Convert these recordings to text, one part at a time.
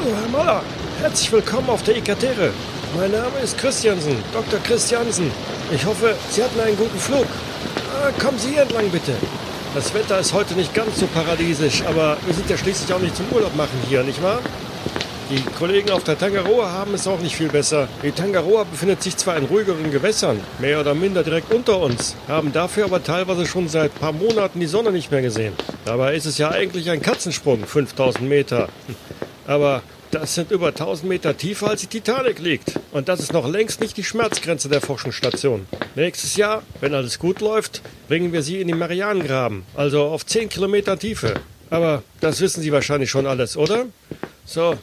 Hallo, Herr Maller. Herzlich willkommen auf der Ikatere. Mein Name ist Christiansen, Dr. Christiansen. Ich hoffe, Sie hatten einen guten Flug. Ah, kommen Sie hier entlang, bitte. Das Wetter ist heute nicht ganz so paradiesisch, aber wir sind ja schließlich auch nicht zum Urlaub machen hier, nicht wahr? Die Kollegen auf der Tangaroa haben es auch nicht viel besser. Die Tangaroa befindet sich zwar in ruhigeren Gewässern, mehr oder minder direkt unter uns, haben dafür aber teilweise schon seit ein paar Monaten die Sonne nicht mehr gesehen. Dabei ist es ja eigentlich ein Katzensprung, 5000 Meter. Aber das sind über 1000 Meter tiefer als die Titanic liegt. Und das ist noch längst nicht die Schmerzgrenze der Forschungsstation. Nächstes Jahr, wenn alles gut läuft, bringen wir sie in den Marianengraben, also auf 10 Kilometer Tiefe. Aber das wissen Sie wahrscheinlich schon alles, oder? So,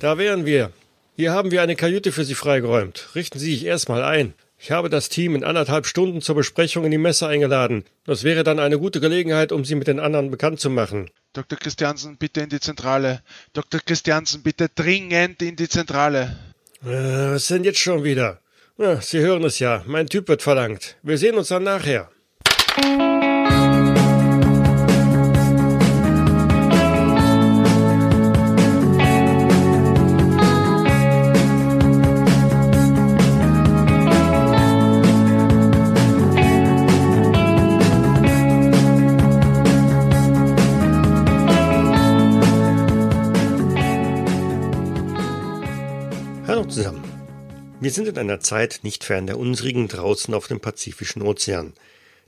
da wären wir. Hier haben wir eine Kajüte für Sie freigeräumt. Richten Sie sich erstmal ein. Ich habe das Team in anderthalb Stunden zur Besprechung in die Messe eingeladen. Das wäre dann eine gute Gelegenheit, um Sie mit den anderen bekannt zu machen. Dr. Christiansen, bitte in die Zentrale. Dr. Christiansen, bitte dringend in die Zentrale. Äh, was denn jetzt schon wieder? Na, Sie hören es ja. Mein Typ wird verlangt. Wir sehen uns dann nachher. Zusammen. Wir sind in einer Zeit nicht fern der unsrigen draußen auf dem Pazifischen Ozean.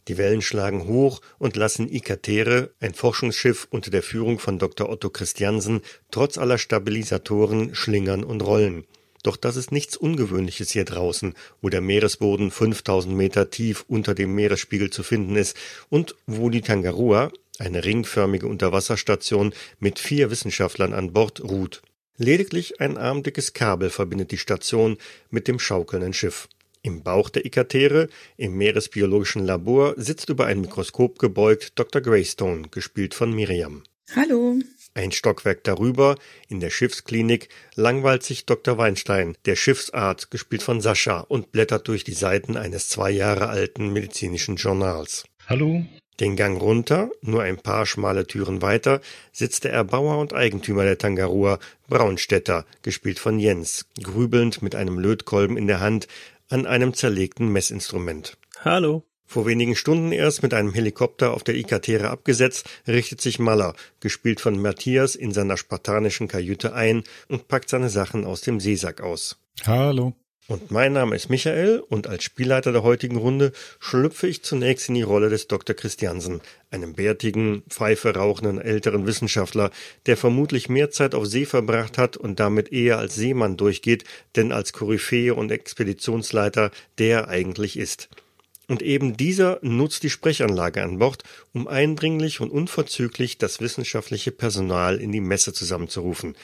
Die Wellen schlagen hoch und lassen Ikatere, ein Forschungsschiff unter der Führung von Dr. Otto Christiansen, trotz aller Stabilisatoren schlingern und rollen. Doch das ist nichts Ungewöhnliches hier draußen, wo der Meeresboden 5000 Meter tief unter dem Meeresspiegel zu finden ist und wo die Tangaroa, eine ringförmige Unterwasserstation mit vier Wissenschaftlern an Bord, ruht. Lediglich ein armdickes Kabel verbindet die Station mit dem schaukelnden Schiff. Im Bauch der Ikatere, im meeresbiologischen Labor, sitzt über ein Mikroskop gebeugt Dr. Greystone, gespielt von Miriam. Hallo. Ein Stockwerk darüber, in der Schiffsklinik, langweilt sich Dr. Weinstein, der Schiffsarzt, gespielt von Sascha, und blättert durch die Seiten eines zwei Jahre alten medizinischen Journals. Hallo. Den Gang runter, nur ein paar schmale Türen weiter, sitzt der Erbauer und Eigentümer der Tangarua, Braunstädter, gespielt von Jens, grübelnd mit einem Lötkolben in der Hand an einem zerlegten Messinstrument. Hallo. Vor wenigen Stunden erst mit einem Helikopter auf der Ikatere abgesetzt, richtet sich Maller, gespielt von Matthias, in seiner spartanischen Kajüte ein und packt seine Sachen aus dem Seesack aus. Hallo. Und mein Name ist Michael und als Spielleiter der heutigen Runde schlüpfe ich zunächst in die Rolle des Dr. Christiansen, einem bärtigen, Pfeife rauchenden älteren Wissenschaftler, der vermutlich mehr Zeit auf See verbracht hat und damit eher als Seemann durchgeht, denn als Koryphäe und Expeditionsleiter der eigentlich ist. Und eben dieser nutzt die Sprechanlage an Bord, um eindringlich und unverzüglich das wissenschaftliche Personal in die Messe zusammenzurufen.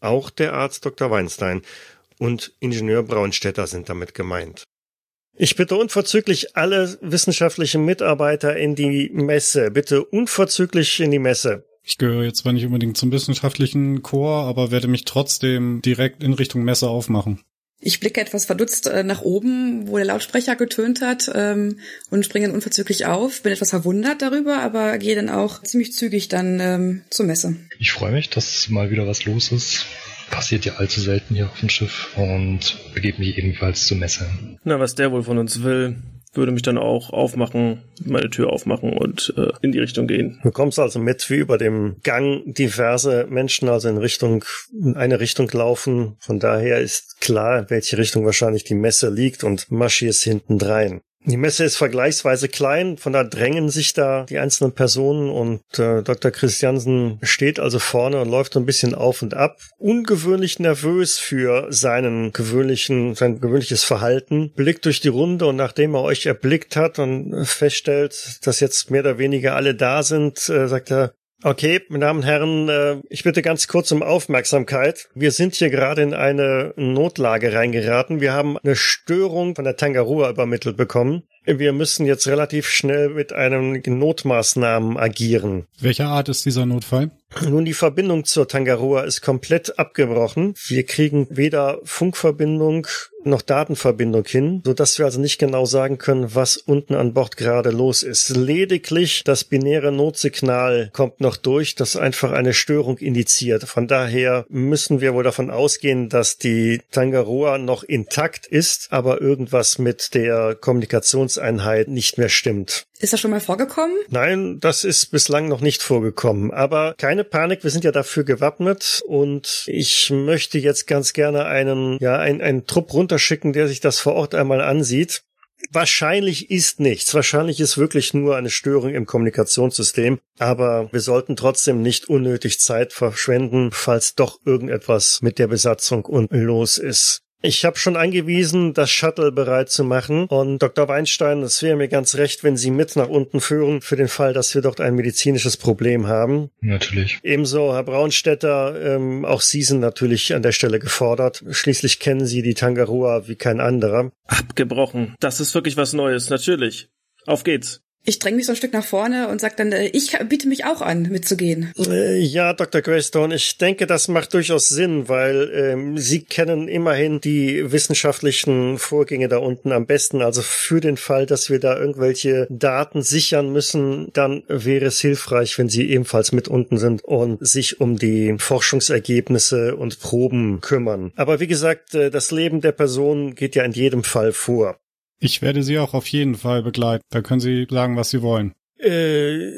Auch der Arzt Dr. Weinstein und Ingenieur Braunstädter sind damit gemeint. Ich bitte unverzüglich alle wissenschaftlichen Mitarbeiter in die Messe. Bitte unverzüglich in die Messe. Ich gehöre jetzt zwar nicht unbedingt zum wissenschaftlichen Chor, aber werde mich trotzdem direkt in Richtung Messe aufmachen. Ich blicke etwas verdutzt äh, nach oben, wo der Lautsprecher getönt hat ähm, und springe dann unverzüglich auf. Bin etwas verwundert darüber, aber gehe dann auch ziemlich zügig dann ähm, zur Messe. Ich freue mich, dass mal wieder was los ist passiert ja allzu selten hier auf dem Schiff und begebe mich ebenfalls zur Messe. Na, was der wohl von uns will, würde mich dann auch aufmachen, meine Tür aufmachen und äh, in die Richtung gehen. Du kommst also mit, wie über dem Gang diverse Menschen also in Richtung, in eine Richtung laufen. Von daher ist klar, in welche Richtung wahrscheinlich die Messe liegt und Maschi ist hinten drein. Die Messe ist vergleichsweise klein, von da drängen sich da die einzelnen Personen und äh, Dr. Christiansen steht also vorne und läuft ein bisschen auf und ab, ungewöhnlich nervös für seinen gewöhnlichen, sein gewöhnliches Verhalten, blickt durch die Runde und nachdem er euch erblickt hat und feststellt, dass jetzt mehr oder weniger alle da sind, äh, sagt er, Okay, meine Damen und Herren, äh, ich bitte ganz kurz um Aufmerksamkeit. Wir sind hier gerade in eine Notlage reingeraten. Wir haben eine Störung von der Tangaroa übermittelt bekommen. Wir müssen jetzt relativ schnell mit einem Notmaßnahmen agieren. Welcher Art ist dieser Notfall? Nun, die Verbindung zur Tangaroa ist komplett abgebrochen. Wir kriegen weder Funkverbindung noch Datenverbindung hin, so dass wir also nicht genau sagen können, was unten an Bord gerade los ist. Lediglich das binäre Notsignal kommt noch durch, das einfach eine Störung indiziert. Von daher müssen wir wohl davon ausgehen, dass die Tangaroa noch intakt ist, aber irgendwas mit der Kommunikationseinheit nicht mehr stimmt. Ist das schon mal vorgekommen? Nein, das ist bislang noch nicht vorgekommen. Aber keine Panik, wir sind ja dafür gewappnet und ich möchte jetzt ganz gerne einen, ja, einen, einen Trupp runterschicken, der sich das vor Ort einmal ansieht. Wahrscheinlich ist nichts. Wahrscheinlich ist wirklich nur eine Störung im Kommunikationssystem. Aber wir sollten trotzdem nicht unnötig Zeit verschwenden, falls doch irgendetwas mit der Besatzung unten los ist. Ich habe schon angewiesen, das Shuttle bereit zu machen. Und Dr. Weinstein, es wäre mir ganz recht, wenn Sie mit nach unten führen, für den Fall, dass wir dort ein medizinisches Problem haben. Natürlich. Ebenso, Herr Braunstetter, ähm, auch Sie sind natürlich an der Stelle gefordert. Schließlich kennen Sie die Tangarua wie kein anderer. Abgebrochen. Das ist wirklich was Neues, natürlich. Auf geht's. Ich dränge mich so ein Stück nach vorne und sage dann, äh, ich biete mich auch an, mitzugehen. Äh, ja, Dr. Greystone, ich denke, das macht durchaus Sinn, weil ähm, Sie kennen immerhin die wissenschaftlichen Vorgänge da unten am besten. Also für den Fall, dass wir da irgendwelche Daten sichern müssen, dann wäre es hilfreich, wenn Sie ebenfalls mit unten sind und sich um die Forschungsergebnisse und Proben kümmern. Aber wie gesagt, äh, das Leben der Person geht ja in jedem Fall vor. Ich werde Sie auch auf jeden Fall begleiten. Da können Sie sagen, was Sie wollen. Äh,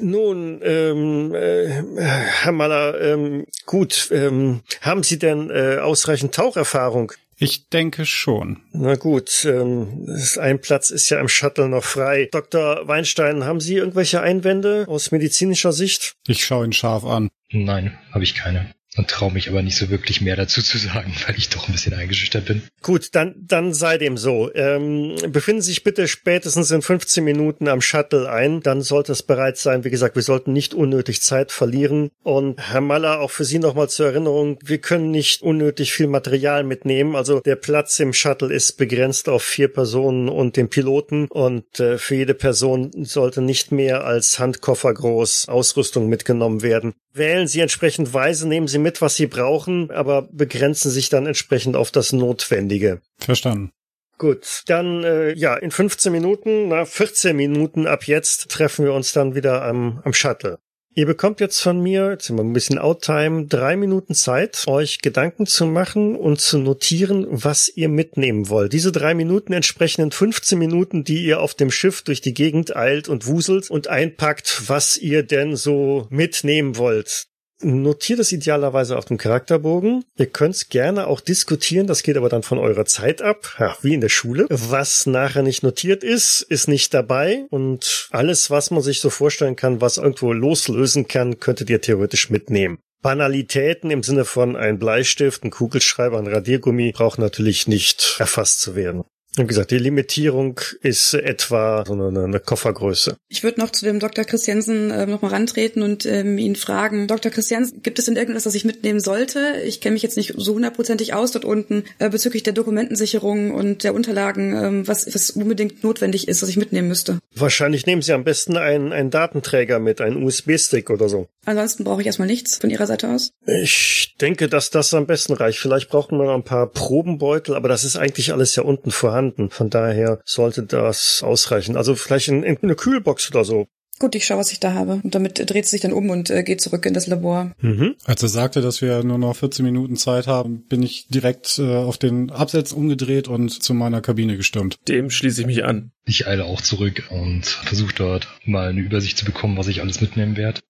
nun, ähm, äh, Herr Maller, ähm, gut, ähm, haben Sie denn äh, ausreichend Taucherfahrung? Ich denke schon. Na gut, ähm, ein Platz ist ja im Shuttle noch frei. Dr. Weinstein, haben Sie irgendwelche Einwände aus medizinischer Sicht? Ich schaue ihn scharf an. Nein, habe ich keine und traue mich aber nicht so wirklich mehr dazu zu sagen, weil ich doch ein bisschen eingeschüchtert bin. Gut, dann, dann sei dem so. Ähm, befinden Sie sich bitte spätestens in 15 Minuten am Shuttle ein. Dann sollte es bereit sein. Wie gesagt, wir sollten nicht unnötig Zeit verlieren. Und Herr Maller, auch für Sie nochmal zur Erinnerung, wir können nicht unnötig viel Material mitnehmen. Also der Platz im Shuttle ist begrenzt auf vier Personen und den Piloten. Und äh, für jede Person sollte nicht mehr als Handkoffer groß Ausrüstung mitgenommen werden. Wählen Sie entsprechend weise, nehmen Sie mit, was Sie brauchen, aber begrenzen sich dann entsprechend auf das Notwendige. Verstanden. Gut, dann äh, ja, in 15 Minuten, na 14 Minuten ab jetzt treffen wir uns dann wieder am, am Shuttle. Ihr bekommt jetzt von mir, jetzt sind wir ein bisschen Outtime, drei Minuten Zeit, euch Gedanken zu machen und zu notieren, was ihr mitnehmen wollt. Diese drei Minuten entsprechen in 15 Minuten, die ihr auf dem Schiff durch die Gegend eilt und wuselt und einpackt, was ihr denn so mitnehmen wollt. Notiert es idealerweise auf dem Charakterbogen. Ihr könnt es gerne auch diskutieren, das geht aber dann von eurer Zeit ab, ja, wie in der Schule. Was nachher nicht notiert ist, ist nicht dabei und alles, was man sich so vorstellen kann, was irgendwo loslösen kann, könntet ihr theoretisch mitnehmen. Banalitäten im Sinne von ein Bleistift, ein Kugelschreiber, ein Radiergummi braucht natürlich nicht erfasst zu werden. Wie gesagt, die Limitierung ist etwa so eine, eine Koffergröße. Ich würde noch zu dem Dr. Christiansen äh, nochmal rantreten und ähm, ihn fragen, Dr. Christiansen, gibt es denn irgendwas, das ich mitnehmen sollte? Ich kenne mich jetzt nicht so hundertprozentig aus dort unten äh, bezüglich der Dokumentensicherung und der Unterlagen, ähm, was, was unbedingt notwendig ist, was ich mitnehmen müsste. Wahrscheinlich nehmen Sie am besten einen, einen Datenträger mit, einen USB-Stick oder so. Ansonsten brauche ich erstmal nichts von Ihrer Seite aus. Ich denke, dass das am besten reicht. Vielleicht wir noch ein paar Probenbeutel, aber das ist eigentlich alles ja unten vorhanden vorhanden. Von daher sollte das ausreichen. Also vielleicht in, in eine Kühlbox oder so. Gut, ich schaue, was ich da habe. Und damit dreht sie sich dann um und äh, geht zurück in das Labor. Mhm. Als er sagte, dass wir nur noch 14 Minuten Zeit haben, bin ich direkt äh, auf den Absatz umgedreht und zu meiner Kabine gestürmt. Dem schließe ich mich an. Ich eile auch zurück und versuche dort mal eine Übersicht zu bekommen, was ich alles mitnehmen werde.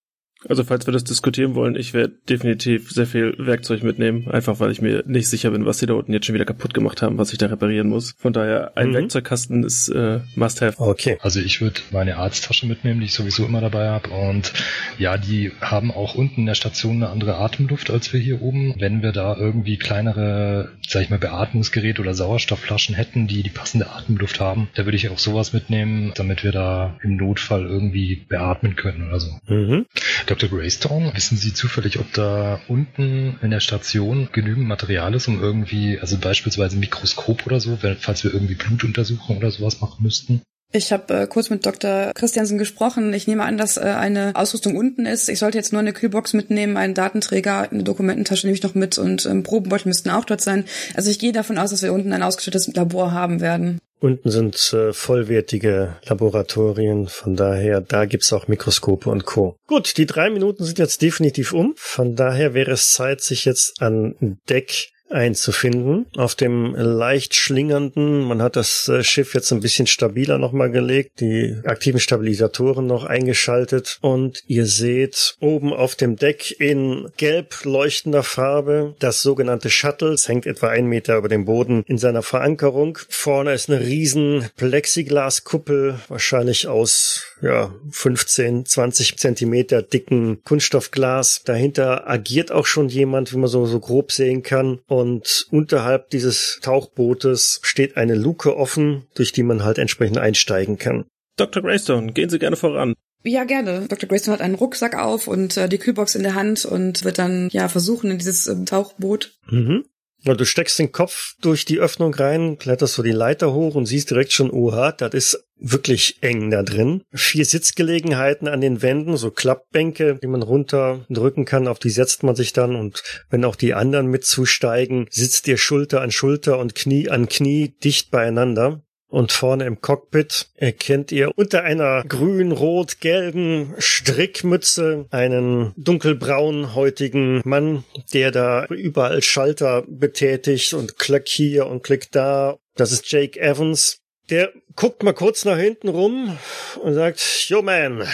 Also falls wir das diskutieren wollen, ich werde definitiv sehr viel Werkzeug mitnehmen, einfach weil ich mir nicht sicher bin, was sie da unten jetzt schon wieder kaputt gemacht haben, was ich da reparieren muss. Von daher, ein Mhm. Werkzeugkasten ist äh, Must-Have. Okay. Also ich würde meine Arzttasche mitnehmen, die ich sowieso immer dabei habe. Und ja, die haben auch unten in der Station eine andere Atemluft als wir hier oben. Wenn wir da irgendwie kleinere, sag ich mal, Beatmungsgeräte oder Sauerstoffflaschen hätten, die die passende Atemluft haben, da würde ich auch sowas mitnehmen, damit wir da im Notfall irgendwie beatmen können oder so. Mhm. Dr. Greystone, wissen Sie zufällig, ob da unten in der Station genügend Material ist, um irgendwie, also beispielsweise ein Mikroskop oder so, falls wir irgendwie Blutuntersuchungen oder sowas machen müssten? Ich habe äh, kurz mit Dr. Christiansen gesprochen. Ich nehme an, dass äh, eine Ausrüstung unten ist. Ich sollte jetzt nur eine Kühlbox mitnehmen, einen Datenträger, eine Dokumententasche nehme ich noch mit und ähm, Probenbeutel müssten auch dort sein. Also ich gehe davon aus, dass wir unten ein ausgestattetes Labor haben werden. Unten sind äh, vollwertige Laboratorien, von daher, da gibt's auch Mikroskope und Co. Gut, die drei Minuten sind jetzt definitiv um. Von daher wäre es Zeit, sich jetzt an Deck einzufinden. Auf dem leicht schlingernden, man hat das äh, Schiff jetzt ein bisschen stabiler nochmal gelegt, die aktiven Stabilisatoren noch eingeschaltet und ihr seht oben auf dem Deck in gelb leuchtender Farbe das sogenannte Shuttle. Es hängt etwa ein Meter über dem Boden in seiner Verankerung. Vorne ist eine riesen Plexiglaskuppel, wahrscheinlich aus ja, 15, 20 Zentimeter dicken Kunststoffglas. Dahinter agiert auch schon jemand, wie man so, so grob sehen kann. Und unterhalb dieses Tauchbootes steht eine Luke offen, durch die man halt entsprechend einsteigen kann. Dr. Greystone, gehen Sie gerne voran. Ja, gerne. Dr. Greystone hat einen Rucksack auf und äh, die Kühlbox in der Hand und wird dann ja versuchen in dieses äh, Tauchboot. Mhm. Ja, du steckst den Kopf durch die Öffnung rein, kletterst so die Leiter hoch und siehst direkt schon, oha, das ist wirklich eng da drin. Vier Sitzgelegenheiten an den Wänden, so Klappbänke, die man runterdrücken kann, auf die setzt man sich dann und wenn auch die anderen mitzusteigen, sitzt ihr Schulter an Schulter und Knie an Knie dicht beieinander. Und vorne im Cockpit erkennt ihr unter einer grün-rot-gelben Strickmütze einen dunkelbraunhäutigen Mann, der da überall Schalter betätigt und klick hier und klick da. Das ist Jake Evans. Der guckt mal kurz nach hinten rum und sagt, Yo man,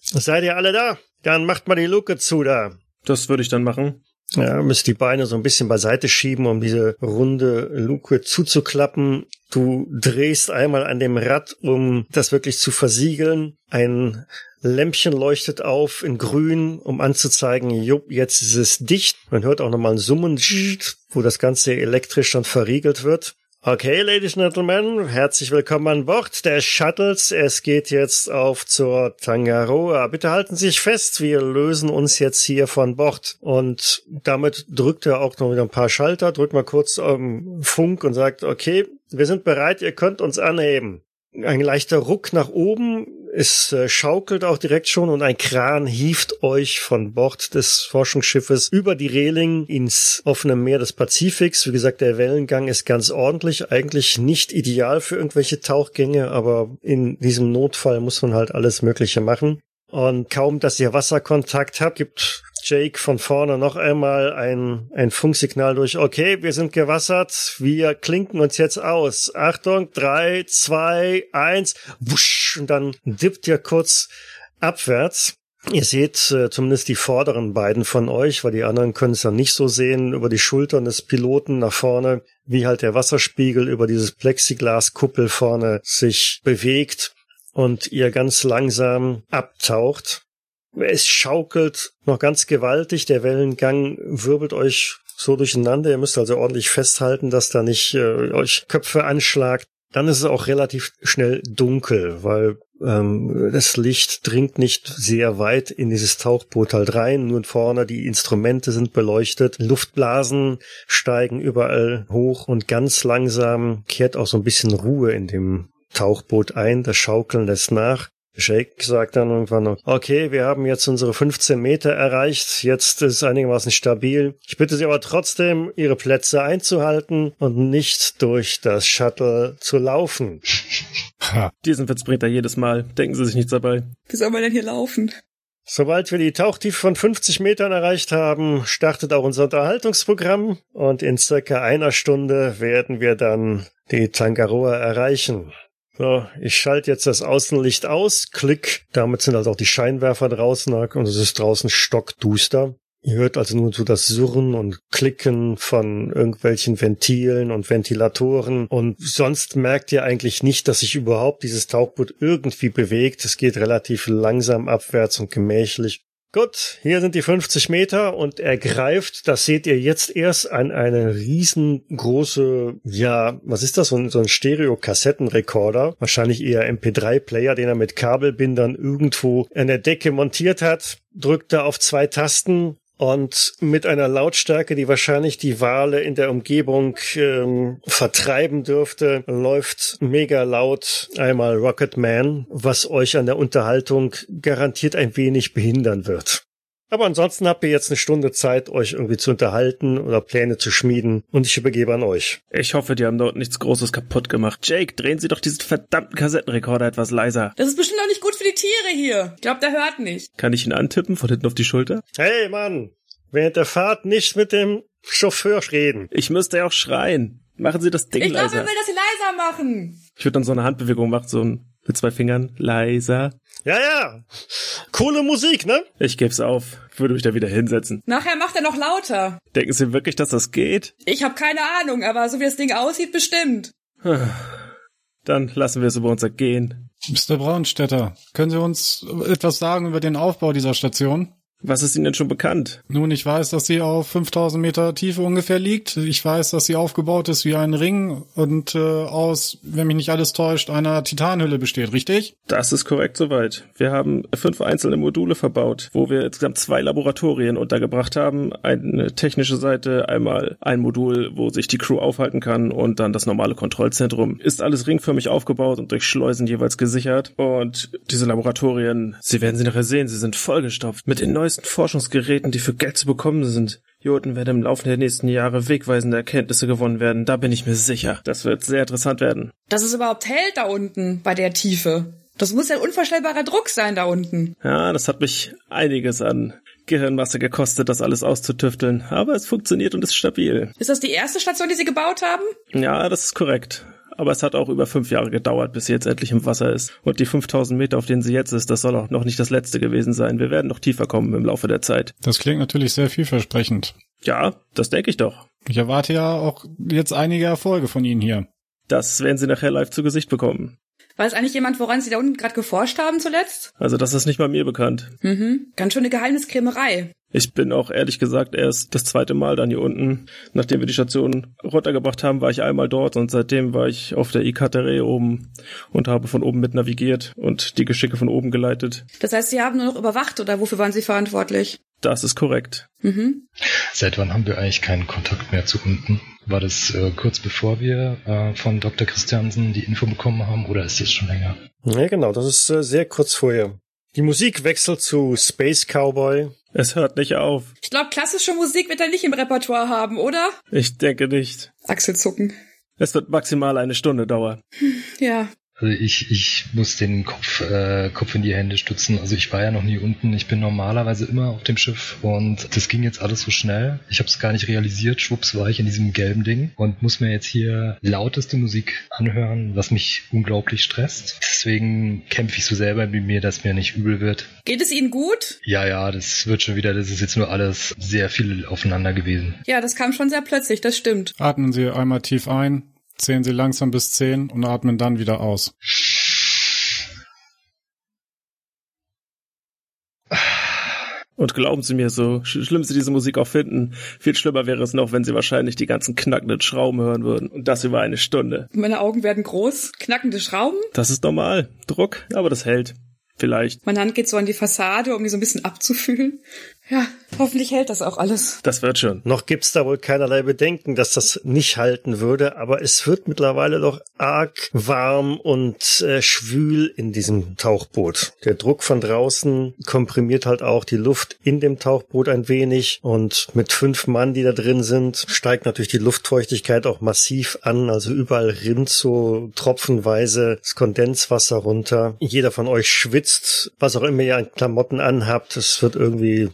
seid ihr alle da? Dann macht mal die Luke zu da. Das würde ich dann machen. Ja, müsst die Beine so ein bisschen beiseite schieben, um diese runde Luke zuzuklappen. Du drehst einmal an dem Rad, um das wirklich zu versiegeln. Ein Lämpchen leuchtet auf in grün, um anzuzeigen, jupp, jetzt ist es dicht. Man hört auch nochmal ein Summen, wo das Ganze elektrisch dann verriegelt wird. Okay, Ladies and Gentlemen, herzlich willkommen an Bord der Shuttles. Es geht jetzt auf zur Tangaroa. Bitte halten Sie sich fest, wir lösen uns jetzt hier von Bord. Und damit drückt er auch noch wieder ein paar Schalter, drückt mal kurz ähm, Funk und sagt, okay, wir sind bereit, ihr könnt uns anheben. Ein leichter Ruck nach oben, es äh, schaukelt auch direkt schon und ein Kran hieft euch von Bord des Forschungsschiffes über die Reling ins offene Meer des Pazifiks. Wie gesagt, der Wellengang ist ganz ordentlich, eigentlich nicht ideal für irgendwelche Tauchgänge, aber in diesem Notfall muss man halt alles Mögliche machen. Und kaum, dass ihr Wasserkontakt habt, gibt Jake von vorne noch einmal ein, ein Funksignal durch. Okay, wir sind gewassert. Wir klinken uns jetzt aus. Achtung, drei, zwei, eins. Wusch, und dann dippt ihr kurz abwärts. Ihr seht äh, zumindest die vorderen beiden von euch, weil die anderen können es dann nicht so sehen, über die Schultern des Piloten nach vorne, wie halt der Wasserspiegel über dieses Plexiglaskuppel vorne sich bewegt und ihr ganz langsam abtaucht. Es schaukelt noch ganz gewaltig. Der Wellengang wirbelt euch so durcheinander. Ihr müsst also ordentlich festhalten, dass da nicht äh, euch Köpfe anschlagt. Dann ist es auch relativ schnell dunkel, weil ähm, das Licht dringt nicht sehr weit in dieses Tauchboot halt rein. Nur vorne die Instrumente sind beleuchtet. Luftblasen steigen überall hoch und ganz langsam kehrt auch so ein bisschen Ruhe in dem Tauchboot ein. Das Schaukeln lässt nach. Jake sagt dann irgendwann noch, okay, wir haben jetzt unsere 15 Meter erreicht, jetzt ist es einigermaßen stabil. Ich bitte Sie aber trotzdem, Ihre Plätze einzuhalten und nicht durch das Shuttle zu laufen. Diesen Witz bringt er jedes Mal. Denken Sie sich nichts dabei. Wie soll man denn hier laufen? Sobald wir die Tauchtiefe von 50 Metern erreicht haben, startet auch unser Unterhaltungsprogramm und in circa einer Stunde werden wir dann die Tangaroa erreichen. So, ich schalte jetzt das Außenlicht aus, klick, damit sind also auch die Scheinwerfer draußen und es ist draußen stockduster. Ihr hört also nur so das Surren und Klicken von irgendwelchen Ventilen und Ventilatoren und sonst merkt ihr eigentlich nicht, dass sich überhaupt dieses Tauchboot irgendwie bewegt. Es geht relativ langsam abwärts und gemächlich. Gut, hier sind die 50 Meter und er greift, das seht ihr jetzt erst, an eine riesengroße, ja, was ist das, so ein, so ein Stereo-Kassettenrekorder, wahrscheinlich eher MP3-Player, den er mit Kabelbindern irgendwo an der Decke montiert hat, drückt er auf zwei Tasten und mit einer Lautstärke, die wahrscheinlich die Wale in der Umgebung ähm, vertreiben dürfte, läuft mega laut einmal Rocket Man, was euch an der Unterhaltung garantiert ein wenig behindern wird. Aber ansonsten habt ihr jetzt eine Stunde Zeit, euch irgendwie zu unterhalten oder Pläne zu schmieden und ich übergebe an euch. Ich hoffe, die haben dort nichts Großes kaputt gemacht. Jake, drehen Sie doch diesen verdammten Kassettenrekorder etwas leiser. Das ist bestimmt auch nicht gut für die Tiere hier. Ich glaube, der hört nicht. Kann ich ihn antippen von hinten auf die Schulter? Hey Mann, während der Fahrt nicht mit dem Chauffeur reden. Ich müsste ja auch schreien. Machen Sie das Ding Ich glaube, leiser. er will, dass sie leiser machen. ich würde dann so eine Handbewegung machen, so ein, mit zwei Fingern. Leiser. Ja, ja. Coole Musik, ne? Ich geb's auf. Würde mich da wieder hinsetzen. Nachher macht er noch lauter. Denken Sie wirklich, dass das geht? Ich habe keine Ahnung, aber so wie das Ding aussieht, bestimmt. Dann lassen wir es über uns ergehen. Mr. Braunstetter, können Sie uns etwas sagen über den Aufbau dieser Station? Was ist Ihnen denn schon bekannt? Nun, ich weiß, dass sie auf 5000 Meter Tiefe ungefähr liegt. Ich weiß, dass sie aufgebaut ist wie ein Ring und äh, aus, wenn mich nicht alles täuscht, einer Titanhülle besteht, richtig? Das ist korrekt soweit. Wir haben fünf einzelne Module verbaut, wo wir insgesamt zwei Laboratorien untergebracht haben. Eine technische Seite, einmal ein Modul, wo sich die Crew aufhalten kann und dann das normale Kontrollzentrum. Ist alles ringförmig aufgebaut und durch Schleusen jeweils gesichert. Und diese Laboratorien, Sie werden sie nachher sehen, sie sind vollgestopft mit den neuesten Forschungsgeräten, die für Geld zu bekommen sind. Joten werden im Laufe der nächsten Jahre wegweisende Erkenntnisse gewonnen werden. Da bin ich mir sicher. Das wird sehr interessant werden. Dass es überhaupt hält da unten bei der Tiefe. Das muss ja ein unvorstellbarer Druck sein da unten. Ja, das hat mich einiges an Gehirnmasse gekostet, das alles auszutüfteln. Aber es funktioniert und ist stabil. Ist das die erste Station, die sie gebaut haben? Ja, das ist korrekt. Aber es hat auch über fünf Jahre gedauert, bis sie jetzt endlich im Wasser ist. Und die 5000 Meter, auf denen sie jetzt ist, das soll auch noch nicht das letzte gewesen sein. Wir werden noch tiefer kommen im Laufe der Zeit. Das klingt natürlich sehr vielversprechend. Ja, das denke ich doch. Ich erwarte ja auch jetzt einige Erfolge von Ihnen hier. Das werden sie nachher live zu Gesicht bekommen. Weiß eigentlich jemand, woran sie da unten gerade geforscht haben zuletzt? Also das ist nicht mal mir bekannt. Mhm. Ganz schöne Geheimniskrämerei. Ich bin auch ehrlich gesagt erst das zweite Mal dann hier unten. Nachdem wir die Station runtergebracht haben, war ich einmal dort und seitdem war ich auf der Ikatere oben und habe von oben mit navigiert und die Geschicke von oben geleitet. Das heißt, sie haben nur noch überwacht oder wofür waren sie verantwortlich? Das ist korrekt. Mhm. Seit wann haben wir eigentlich keinen Kontakt mehr zu unten? War das äh, kurz bevor wir äh, von Dr. Christiansen die Info bekommen haben oder ist das schon länger? Ja, genau, das ist äh, sehr kurz vorher. Die Musik wechselt zu Space Cowboy. Es hört nicht auf. Ich glaube, klassische Musik wird er nicht im Repertoire haben, oder? Ich denke nicht. Achselzucken. Es wird maximal eine Stunde dauern. Ja. Also ich, ich muss den Kopf, äh, Kopf in die Hände stützen. Also ich war ja noch nie unten. Ich bin normalerweise immer auf dem Schiff und das ging jetzt alles so schnell. Ich habe es gar nicht realisiert. Schwupps war ich in diesem gelben Ding und muss mir jetzt hier lauteste Musik anhören, was mich unglaublich stresst. Deswegen kämpfe ich so selber mit mir, dass mir nicht übel wird. Geht es Ihnen gut? Ja, ja, das wird schon wieder. Das ist jetzt nur alles sehr viel aufeinander gewesen. Ja, das kam schon sehr plötzlich, das stimmt. Atmen Sie einmal tief ein, zählen Sie langsam bis zehn und atmen dann wieder aus. Und glauben Sie mir, so sch schlimm Sie diese Musik auch finden, viel schlimmer wäre es noch, wenn Sie wahrscheinlich die ganzen knackenden Schrauben hören würden. Und das über eine Stunde. Meine Augen werden groß, knackende Schrauben. Das ist normal. Druck, aber das hält. Vielleicht. Meine Hand geht so an die Fassade, um die so ein bisschen abzufühlen. Ja, hoffentlich hält das auch alles. Das wird schon. Noch gibt's da wohl keinerlei Bedenken, dass das nicht halten würde, aber es wird mittlerweile doch arg warm und äh, schwül in diesem Tauchboot. Der Druck von draußen komprimiert halt auch die Luft in dem Tauchboot ein wenig und mit fünf Mann, die da drin sind, steigt natürlich die Luftfeuchtigkeit auch massiv an, also überall rinnt so tropfenweise das Kondenswasser runter. Jeder von euch schwitzt, was auch immer ihr an Klamotten anhabt, es wird irgendwie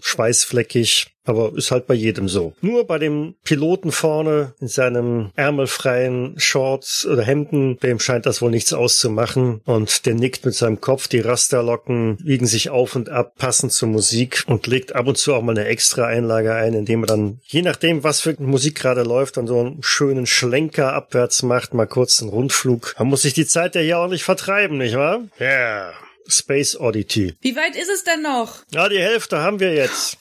schweißfleckig. Aber ist halt bei jedem so. Nur bei dem Piloten vorne in seinem ärmelfreien Shorts oder Hemden, dem scheint das wohl nichts auszumachen. Und der nickt mit seinem Kopf, die Rasterlocken wiegen sich auf und ab, passend zur Musik und legt ab und zu auch mal eine extra Einlage ein, indem er dann, je nachdem, was für Musik gerade läuft, dann so einen schönen Schlenker abwärts macht, mal kurz einen Rundflug. Man muss sich die Zeit ja hier auch nicht vertreiben, nicht wahr? Ja. Space Oddity. Wie weit ist es denn noch? Ja, die Hälfte haben wir jetzt.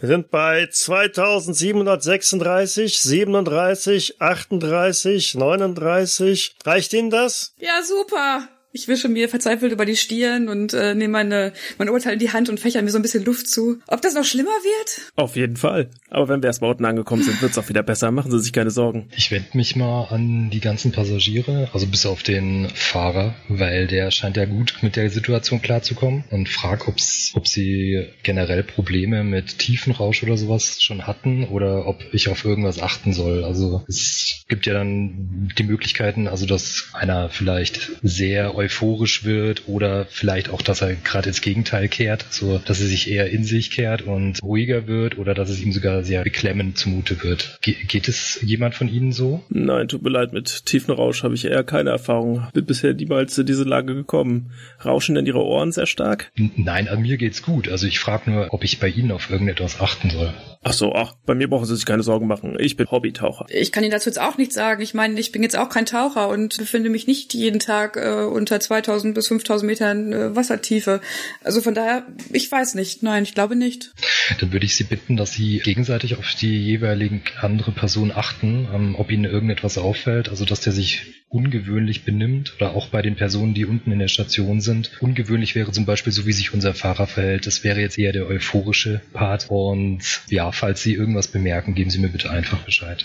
Wir sind bei 2736, 37, 38, 39. Reicht Ihnen das? Ja, super. Ich wische mir verzweifelt über die Stirn und äh, nehme meine, mein Urteil in die Hand und fächer mir so ein bisschen Luft zu. Ob das noch schlimmer wird? Auf jeden Fall. Aber wenn wir erst mal unten angekommen sind, wird's auch wieder besser. Machen Sie sich keine Sorgen. Ich wende mich mal an die ganzen Passagiere, also bis auf den Fahrer, weil der scheint ja gut mit der Situation klarzukommen und frag, ob's, ob sie generell Probleme mit Tiefenrausch oder sowas schon hatten oder ob ich auf irgendwas achten soll. Also es gibt ja dann die Möglichkeiten, also dass einer vielleicht sehr euphorisch wird oder vielleicht auch, dass er gerade ins Gegenteil kehrt, so dass er sich eher in sich kehrt und ruhiger wird oder dass es ihm sogar sehr beklemmend zumute wird. Ge geht es jemand von Ihnen so? Nein, tut mir leid, mit tiefen Rausch habe ich eher keine Erfahrung. Bin bisher niemals in diese Lage gekommen. Rauschen denn Ihre Ohren sehr stark? N nein, an mir geht's gut. Also ich frage nur, ob ich bei Ihnen auf irgendetwas achten soll. Ach so, ach, bei mir brauchen Sie sich keine Sorgen machen. Ich bin Hobbytaucher. Ich kann Ihnen dazu jetzt auch nichts sagen. Ich meine, ich bin jetzt auch kein Taucher und befinde mich nicht jeden Tag äh, unter 2000 bis 5000 Metern äh, Wassertiefe. Also von daher, ich weiß nicht. Nein, ich glaube nicht. Dann würde ich Sie bitten, dass Sie gegenseitig auf die jeweiligen andere Person achten, ähm, ob Ihnen irgendetwas auffällt, also dass der sich ungewöhnlich benimmt oder auch bei den Personen, die unten in der Station sind. Ungewöhnlich wäre zum Beispiel so, wie sich unser Fahrer verhält. Das wäre jetzt eher der euphorische Part. Und ja, falls Sie irgendwas bemerken, geben Sie mir bitte einfach Bescheid.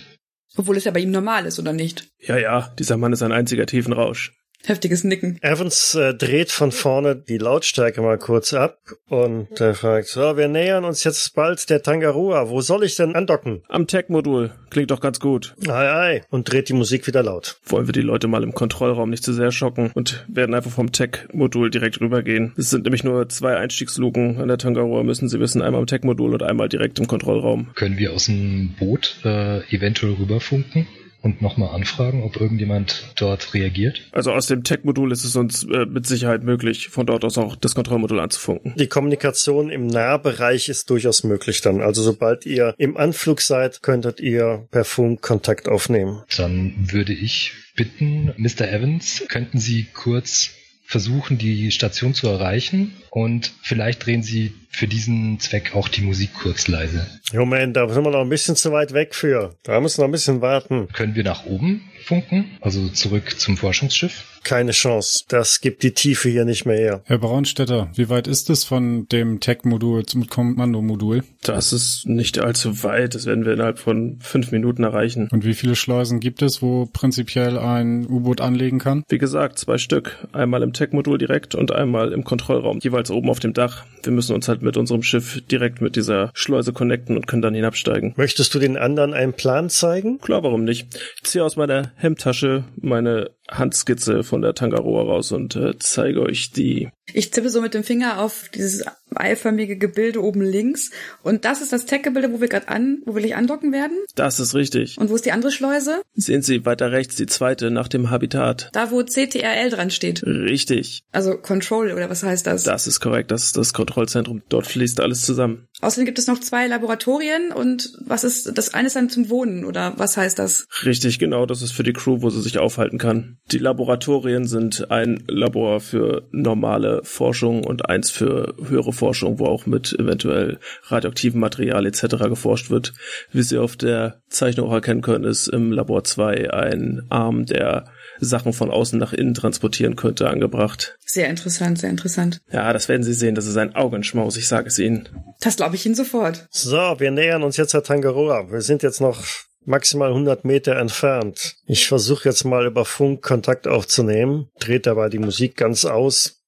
Obwohl es ja bei ihm normal ist, oder nicht? Ja, ja, dieser Mann ist ein einziger Tiefenrausch. Heftiges Nicken. Evans äh, dreht von vorne die Lautstärke mal kurz ab und äh, fragt, so, wir nähern uns jetzt bald der Tangarua. Wo soll ich denn andocken? Am Tech-Modul. Klingt doch ganz gut. Ei, ei. Und dreht die Musik wieder laut. Wollen wir die Leute mal im Kontrollraum nicht zu sehr schocken und werden einfach vom Tech-Modul direkt rübergehen. Es sind nämlich nur zwei Einstiegsluken an der Tangarua, müssen Sie wissen. Einmal im Tech-Modul und einmal direkt im Kontrollraum. Können wir aus dem Boot äh, eventuell rüberfunken? Und nochmal anfragen, ob irgendjemand dort reagiert? Also aus dem Tech-Modul ist es uns äh, mit Sicherheit möglich, von dort aus auch das Kontrollmodul anzufunken. Die Kommunikation im Nahbereich ist durchaus möglich dann. Also sobald ihr im Anflug seid, könntet ihr per Funk Kontakt aufnehmen. Dann würde ich bitten, Mr. Evans, könnten Sie kurz versuchen, die Station zu erreichen und vielleicht drehen Sie für diesen Zweck auch die Musik kurz leise. Moment, da sind wir noch ein bisschen zu weit weg für. Da müssen wir noch ein bisschen warten. Können wir nach oben funken? Also zurück zum Forschungsschiff? Keine Chance. Das gibt die Tiefe hier nicht mehr her. Herr Braunstetter, wie weit ist es von dem Tech-Modul zum Kommandomodul? Das ist nicht allzu weit. Das werden wir innerhalb von fünf Minuten erreichen. Und wie viele Schleusen gibt es, wo prinzipiell ein U-Boot anlegen kann? Wie gesagt, zwei Stück. Einmal im Tech-Modul direkt und einmal im Kontrollraum. Jeweils oben auf dem Dach. Wir müssen uns halt mit unserem Schiff direkt mit dieser Schleuse connecten und können dann hinabsteigen. Möchtest du den anderen einen Plan zeigen? Klar, warum nicht? Ich ziehe aus meiner Hemdtasche meine Handskizze von der Tangaroa raus und äh, zeige euch die. Ich tippe so mit dem Finger auf dieses eiförmige Gebilde oben links. Und das ist das Tech-Gebilde, wo wir gerade an, wo wir gleich andocken werden. Das ist richtig. Und wo ist die andere Schleuse? Sehen Sie weiter rechts die zweite nach dem Habitat. Da, wo CTRL dran steht. Richtig. Also Control oder was heißt das? Das ist korrekt. Das ist das Kontrollzentrum. Dort fließt alles zusammen. Außerdem gibt es noch zwei Laboratorien und was ist, das eine ist dann zum Wohnen oder was heißt das? Richtig, genau. Das ist für die Crew, wo sie sich aufhalten kann. Die Laboratorien sind ein Labor für normale Forschung und eins für höhere Forschung, wo auch mit eventuell radioaktivem Material etc. geforscht wird. Wie Sie auf der Zeichnung auch erkennen können, ist im Labor 2 ein Arm, der Sachen von außen nach innen transportieren könnte, angebracht. Sehr interessant, sehr interessant. Ja, das werden Sie sehen. Das ist ein Augenschmaus, ich sage es Ihnen. Das glaube ich Ihnen sofort. So, wir nähern uns jetzt der Tangaroa. Wir sind jetzt noch maximal 100 Meter entfernt. Ich versuche jetzt mal über Funk Kontakt aufzunehmen, dreht dabei die Musik ganz aus.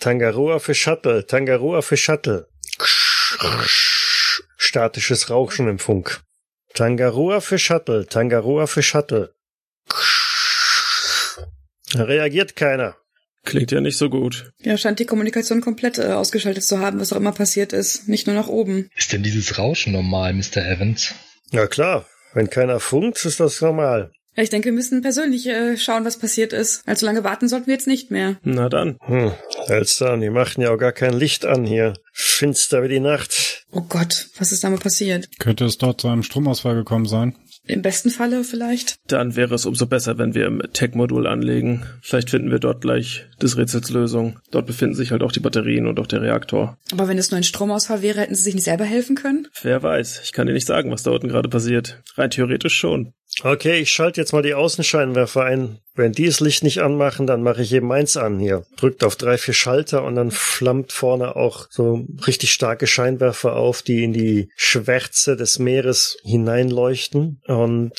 Tangaroa für Shuttle, Tangaroa für Shuttle. Statisches Rauschen im Funk. Tangaroa für Shuttle, Tangaroa für Shuttle. Reagiert keiner. Klingt ja nicht so gut. Ja, scheint die Kommunikation komplett äh, ausgeschaltet zu haben, was auch immer passiert ist. Nicht nur nach oben. Ist denn dieses Rauschen normal, Mr. Evans? Ja klar, wenn keiner funkt, ist das normal. Ja, ich denke, wir müssen persönlich äh, schauen, was passiert ist. Allzu lange warten sollten wir jetzt nicht mehr. Na dann. Hm, seltsam, die machten ja auch gar kein Licht an hier. Finster wie die Nacht. Oh Gott, was ist damit passiert? Könnte es dort zu einem Stromausfall gekommen sein? Im besten Falle vielleicht. Dann wäre es umso besser, wenn wir im Tech-Modul anlegen. Vielleicht finden wir dort gleich des Rätsels Lösung. Dort befinden sich halt auch die Batterien und auch der Reaktor. Aber wenn es nur ein Stromausfall wäre, hätten sie sich nicht selber helfen können? Wer weiß. Ich kann dir nicht sagen, was da unten gerade passiert. Rein theoretisch schon. Okay, ich schalte jetzt mal die Außenscheinwerfer ein. Wenn die das Licht nicht anmachen, dann mache ich eben eins an hier. Drückt auf drei, vier Schalter und dann flammt vorne auch so richtig starke Scheinwerfer auf, die in die Schwärze des Meeres hineinleuchten. Und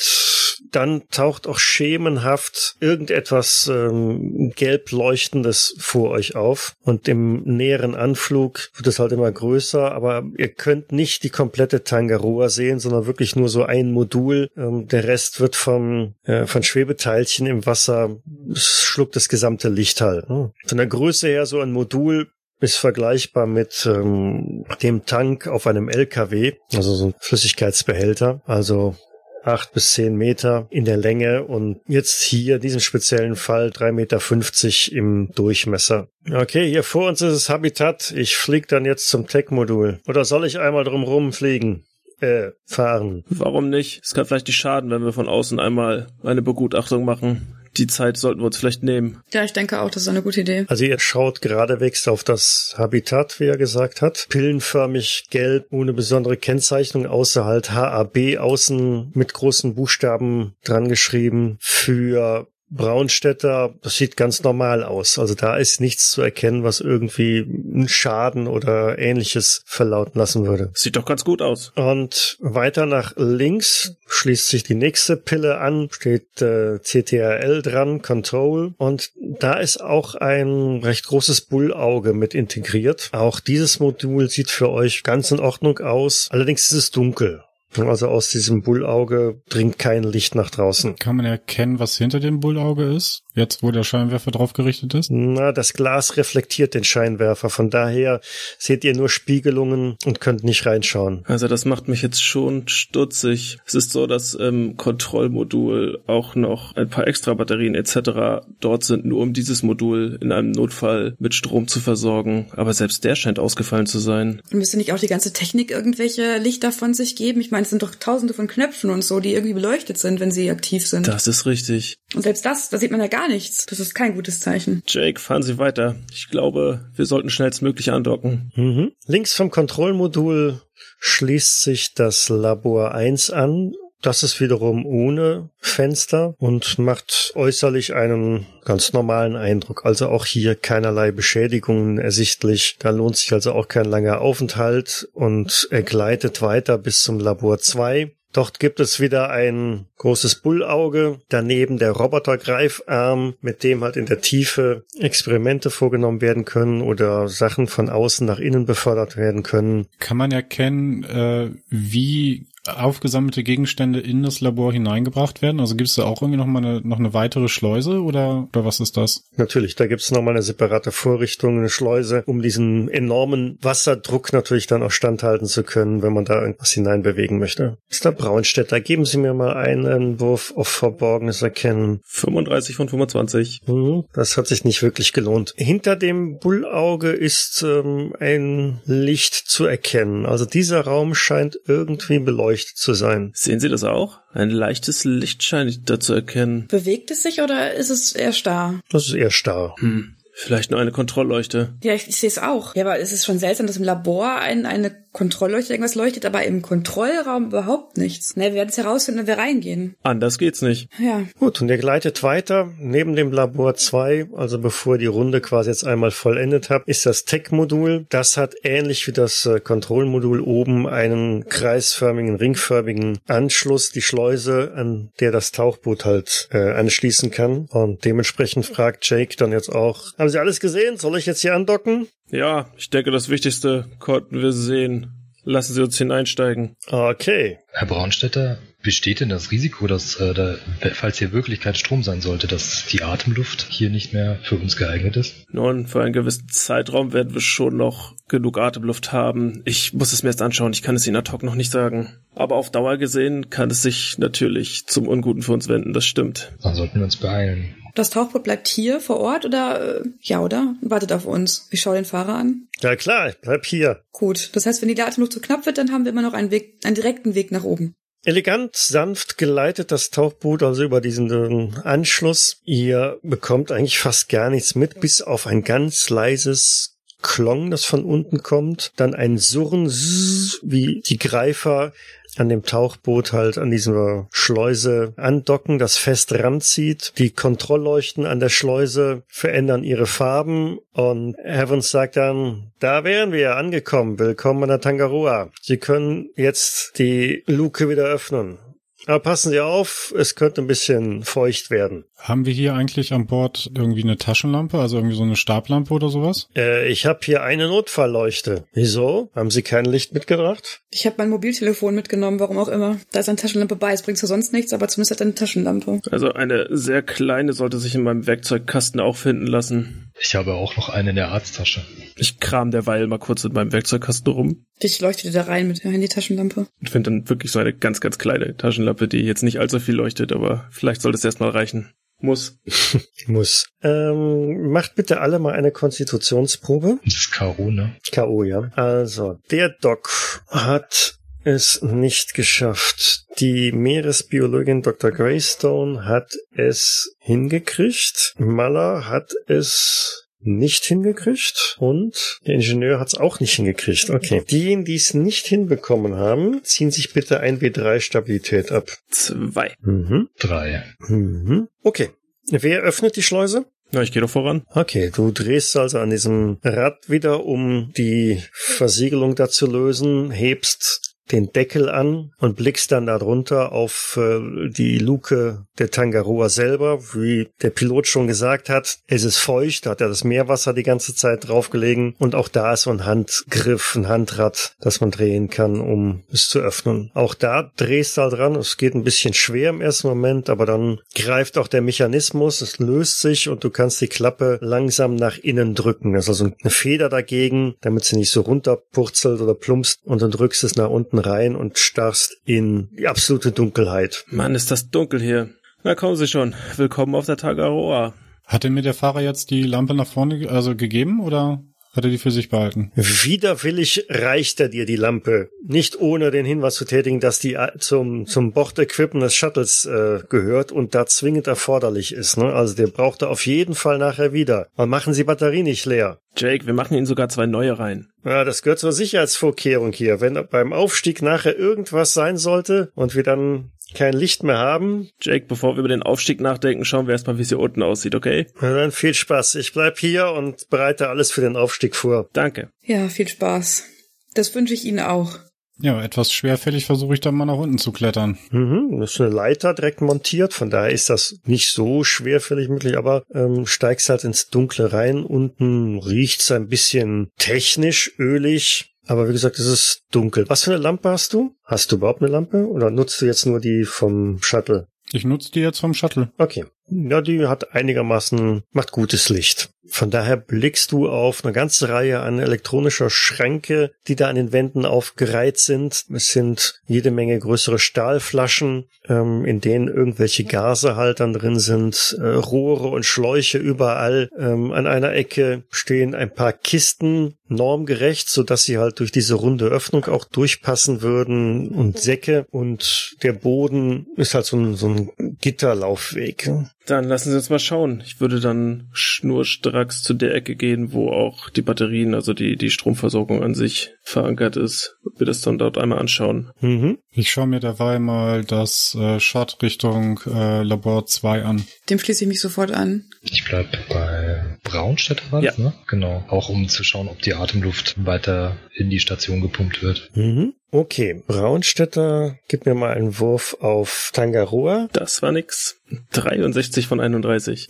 dann taucht auch schemenhaft irgendetwas ähm, gelb leuchtendes vor euch auf. Und im näheren Anflug wird es halt immer größer, aber ihr könnt nicht die komplette Tangaroa sehen, sondern wirklich nur so ein Modul. Ähm, der Rest wird vom, äh, von Schwebeteilchen im Wasser, schluckt das gesamte Licht halt. Ne? Von der Größe her so ein Modul ist vergleichbar mit ähm, dem Tank auf einem LKW, also so ein Flüssigkeitsbehälter. Also acht bis zehn Meter in der Länge und jetzt hier diesen speziellen Fall drei Meter fünfzig im Durchmesser. Okay, hier vor uns ist das Habitat. Ich fliege dann jetzt zum Tech-Modul. Oder soll ich einmal drumrum fliegen? Äh, fahren. Warum nicht? Es kann vielleicht nicht schaden, wenn wir von außen einmal eine Begutachtung machen die Zeit sollten wir uns vielleicht nehmen. Ja, ich denke auch, das ist eine gute Idee. Also ihr schaut geradewegs auf das Habitat, wie er gesagt hat. Pillenförmig gelb, ohne besondere Kennzeichnung, außer halt HAB außen mit großen Buchstaben dran geschrieben für Braunstädter, das sieht ganz normal aus. Also da ist nichts zu erkennen, was irgendwie einen Schaden oder ähnliches verlauten lassen würde. Sieht doch ganz gut aus. Und weiter nach links schließt sich die nächste Pille an, steht äh, CTRL dran, Control. Und da ist auch ein recht großes Bullauge mit integriert. Auch dieses Modul sieht für euch ganz in Ordnung aus. Allerdings ist es dunkel. Also aus diesem Bullauge dringt kein Licht nach draußen. Kann man erkennen, was hinter dem Bullauge ist? Jetzt, wo der Scheinwerfer drauf gerichtet ist? Na, das Glas reflektiert den Scheinwerfer. Von daher seht ihr nur Spiegelungen und könnt nicht reinschauen. Also das macht mich jetzt schon stutzig. Es ist so, dass im Kontrollmodul auch noch ein paar extra Batterien etc. dort sind, nur um dieses Modul in einem Notfall mit Strom zu versorgen. Aber selbst der scheint ausgefallen zu sein. Müsste nicht auch die ganze Technik irgendwelche Lichter von sich geben? Ich meine, es sind doch tausende von Knöpfen und so, die irgendwie beleuchtet sind, wenn sie aktiv sind. Das ist richtig. Und selbst das, da sieht man ja gar nichts. Das ist kein gutes Zeichen. Jake, fahren Sie weiter. Ich glaube, wir sollten schnellstmöglich andocken. Mhm. Links vom Kontrollmodul schließt sich das Labor 1 an. Das ist wiederum ohne Fenster und macht äußerlich einen ganz normalen Eindruck. Also auch hier keinerlei Beschädigungen ersichtlich. Da lohnt sich also auch kein langer Aufenthalt und er gleitet weiter bis zum Labor 2. Dort gibt es wieder ein großes Bullauge, daneben der Robotergreifarm, mit dem halt in der Tiefe Experimente vorgenommen werden können oder Sachen von außen nach innen befördert werden können. Kann man erkennen, äh, wie aufgesammelte Gegenstände in das Labor hineingebracht werden? Also gibt es da auch irgendwie noch mal eine, noch eine weitere Schleuse oder, oder was ist das? Natürlich, da gibt es nochmal eine separate Vorrichtung, eine Schleuse, um diesen enormen Wasserdruck natürlich dann auch standhalten zu können, wenn man da irgendwas hineinbewegen möchte. Mr. Braunstädter, geben Sie mir mal einen Wurf auf Verborgenes erkennen. 35 von 25. Mhm, das hat sich nicht wirklich gelohnt. Hinter dem Bullauge ist ähm, ein Licht zu erkennen. Also dieser Raum scheint irgendwie beleuchtet zu sein. Sehen Sie das auch? Ein leichtes Licht scheint da zu erkennen. Bewegt es sich oder ist es eher starr? Das ist eher starr. Hm. Vielleicht nur eine Kontrollleuchte. Ja, ich, ich sehe es auch. Ja, aber es ist schon seltsam, dass im Labor ein, eine Kontrollleuchte irgendwas leuchtet, aber im Kontrollraum überhaupt nichts. Na, wir werden es herausfinden, wenn wir reingehen. Anders geht's nicht. Ja. Gut, und ihr gleitet weiter. Neben dem Labor 2, also bevor ihr die Runde quasi jetzt einmal vollendet habt, ist das Tech-Modul. Das hat ähnlich wie das äh, Kontrollmodul oben einen kreisförmigen, ringförmigen Anschluss, die Schleuse, an der das Tauchboot halt äh, anschließen kann. Und dementsprechend fragt Jake dann jetzt auch, haben Sie alles gesehen? Soll ich jetzt hier andocken? Ja, ich denke, das Wichtigste konnten wir sehen. Lassen Sie uns hineinsteigen. Okay. Herr Braunstädter, besteht denn das Risiko, dass, äh, da, falls hier wirklich kein Strom sein sollte, dass die Atemluft hier nicht mehr für uns geeignet ist? Nun, für einen gewissen Zeitraum werden wir schon noch genug Atemluft haben. Ich muss es mir jetzt anschauen, ich kann es Ihnen ad hoc noch nicht sagen. Aber auf Dauer gesehen kann es sich natürlich zum Unguten für uns wenden, das stimmt. Dann sollten wir uns beeilen. Das Tauchboot bleibt hier vor Ort oder äh, ja, oder? Wartet auf uns. Ich schaue den Fahrer an. Ja klar, ich bleib hier. Gut. Das heißt, wenn die Atemluft zu knapp wird, dann haben wir immer noch einen Weg, einen direkten Weg nach oben. Elegant, sanft geleitet das Tauchboot also über diesen äh, Anschluss. Ihr bekommt eigentlich fast gar nichts mit, bis auf ein ganz leises Klong, das von unten kommt, dann ein Surren, wie die Greifer an dem Tauchboot halt an dieser Schleuse andocken, das fest ranzieht. Die Kontrollleuchten an der Schleuse verändern ihre Farben und Evans sagt dann, da wären wir angekommen. Willkommen an der Tangaroa. Sie können jetzt die Luke wieder öffnen. Aber passen Sie auf, es könnte ein bisschen feucht werden. Haben wir hier eigentlich an Bord irgendwie eine Taschenlampe, also irgendwie so eine Stablampe oder sowas? Äh, ich habe hier eine Notfallleuchte. Wieso? Haben Sie kein Licht mitgebracht? Ich habe mein Mobiltelefon mitgenommen, warum auch immer. Da ist eine Taschenlampe bei, es bringt zwar sonst nichts, aber zumindest hat er eine Taschenlampe. Also eine sehr kleine sollte sich in meinem Werkzeugkasten auch finden lassen. Ich habe auch noch eine in der Arzttasche. Ich kram derweil mal kurz in meinem Werkzeugkasten rum. Ich leuchtete da rein mit der Handy-Taschenlampe. Ich finde dann wirklich so eine ganz, ganz kleine Taschenlampe, die jetzt nicht allzu viel leuchtet, aber vielleicht sollte es erstmal reichen. Muss. Muss. Ähm, macht bitte alle mal eine Konstitutionsprobe. Das ist K.O., ne? K.O., ja. Also, der Doc hat es nicht geschafft. Die Meeresbiologin Dr. Greystone hat es hingekriegt. Maller hat es nicht hingekriegt und der Ingenieur hat es auch nicht hingekriegt. Okay. Diejenigen, die es nicht hinbekommen haben, ziehen sich bitte ein W3 Stabilität ab. Zwei. Mhm. Drei. Mhm. Okay. Wer öffnet die Schleuse? Na, ich gehe doch voran. Okay, du drehst also an diesem Rad wieder, um die Versiegelung da zu lösen, hebst den Deckel an und blickst dann darunter auf äh, die Luke der Tangaroa selber. Wie der Pilot schon gesagt hat, es ist feucht, da hat er das Meerwasser die ganze Zeit draufgelegen und auch da ist so ein Handgriff, ein Handrad, das man drehen kann, um es zu öffnen. Auch da drehst du halt dran, es geht ein bisschen schwer im ersten Moment, aber dann greift auch der Mechanismus, es löst sich und du kannst die Klappe langsam nach innen drücken. Das ist also eine Feder dagegen, damit sie nicht so runterpurzelt oder plumpst und dann drückst es nach unten rein und starrst in die absolute Dunkelheit. Mann, ist das dunkel hier. Na kommen Sie schon. Willkommen auf der Tagaroa. Hat denn mir der Fahrer jetzt die Lampe nach vorne also gegeben oder hat er die für sich behalten? Widerwillig reicht er dir die Lampe, nicht ohne den Hinweis zu tätigen, dass die äh, zum, zum Bordequipment des Shuttles äh, gehört und da zwingend erforderlich ist. Ne? Also der braucht er auf jeden Fall nachher wieder. Und machen Sie Batterie nicht leer. Jake, wir machen Ihnen sogar zwei neue rein. Ja, das gehört zur Sicherheitsvorkehrung hier. Wenn beim Aufstieg nachher irgendwas sein sollte und wir dann kein Licht mehr haben. Jake, bevor wir über den Aufstieg nachdenken, schauen wir erstmal, wie es hier unten aussieht, okay? Na dann viel Spaß. Ich bleib hier und bereite alles für den Aufstieg vor. Danke. Ja, viel Spaß. Das wünsche ich Ihnen auch. Ja, etwas schwerfällig versuche ich dann mal nach unten zu klettern. Mhm, das ist eine Leiter direkt montiert, von daher ist das nicht so schwerfällig möglich, aber ähm, steigst halt ins Dunkle rein. Unten riecht's ein bisschen technisch, ölig. Aber wie gesagt, es ist dunkel. Was für eine Lampe hast du? Hast du überhaupt eine Lampe oder nutzt du jetzt nur die vom Shuttle? Ich nutze die jetzt vom Shuttle. Okay. Ja, die hat einigermaßen, macht gutes Licht. Von daher blickst du auf eine ganze Reihe an elektronischer Schränke, die da an den Wänden aufgereiht sind. Es sind jede Menge größere Stahlflaschen, ähm, in denen irgendwelche Gase halt dann drin sind, äh, Rohre und Schläuche überall. Ähm, an einer Ecke stehen ein paar Kisten, normgerecht, so dass sie halt durch diese runde Öffnung auch durchpassen würden und Säcke und der Boden ist halt so ein, so ein Gitterlaufweg. Dann lassen Sie uns mal schauen. Ich würde dann schnurstracks zu der Ecke gehen, wo auch die Batterien, also die, die Stromversorgung an sich verankert ist. Wir das dann dort einmal anschauen. Mhm. Ich schaue mir dabei mal das äh, Shot Richtung äh, Labor 2 an. Dem schließe ich mich sofort an. Ich bleib bei Braunstädter war das, Ja. ne? Genau. Auch um zu schauen, ob die Atemluft weiter in die Station gepumpt wird. Mhm. Okay, Braunstädter, gib mir mal einen Wurf auf Tangaroa. Das war nix. 63 von 31.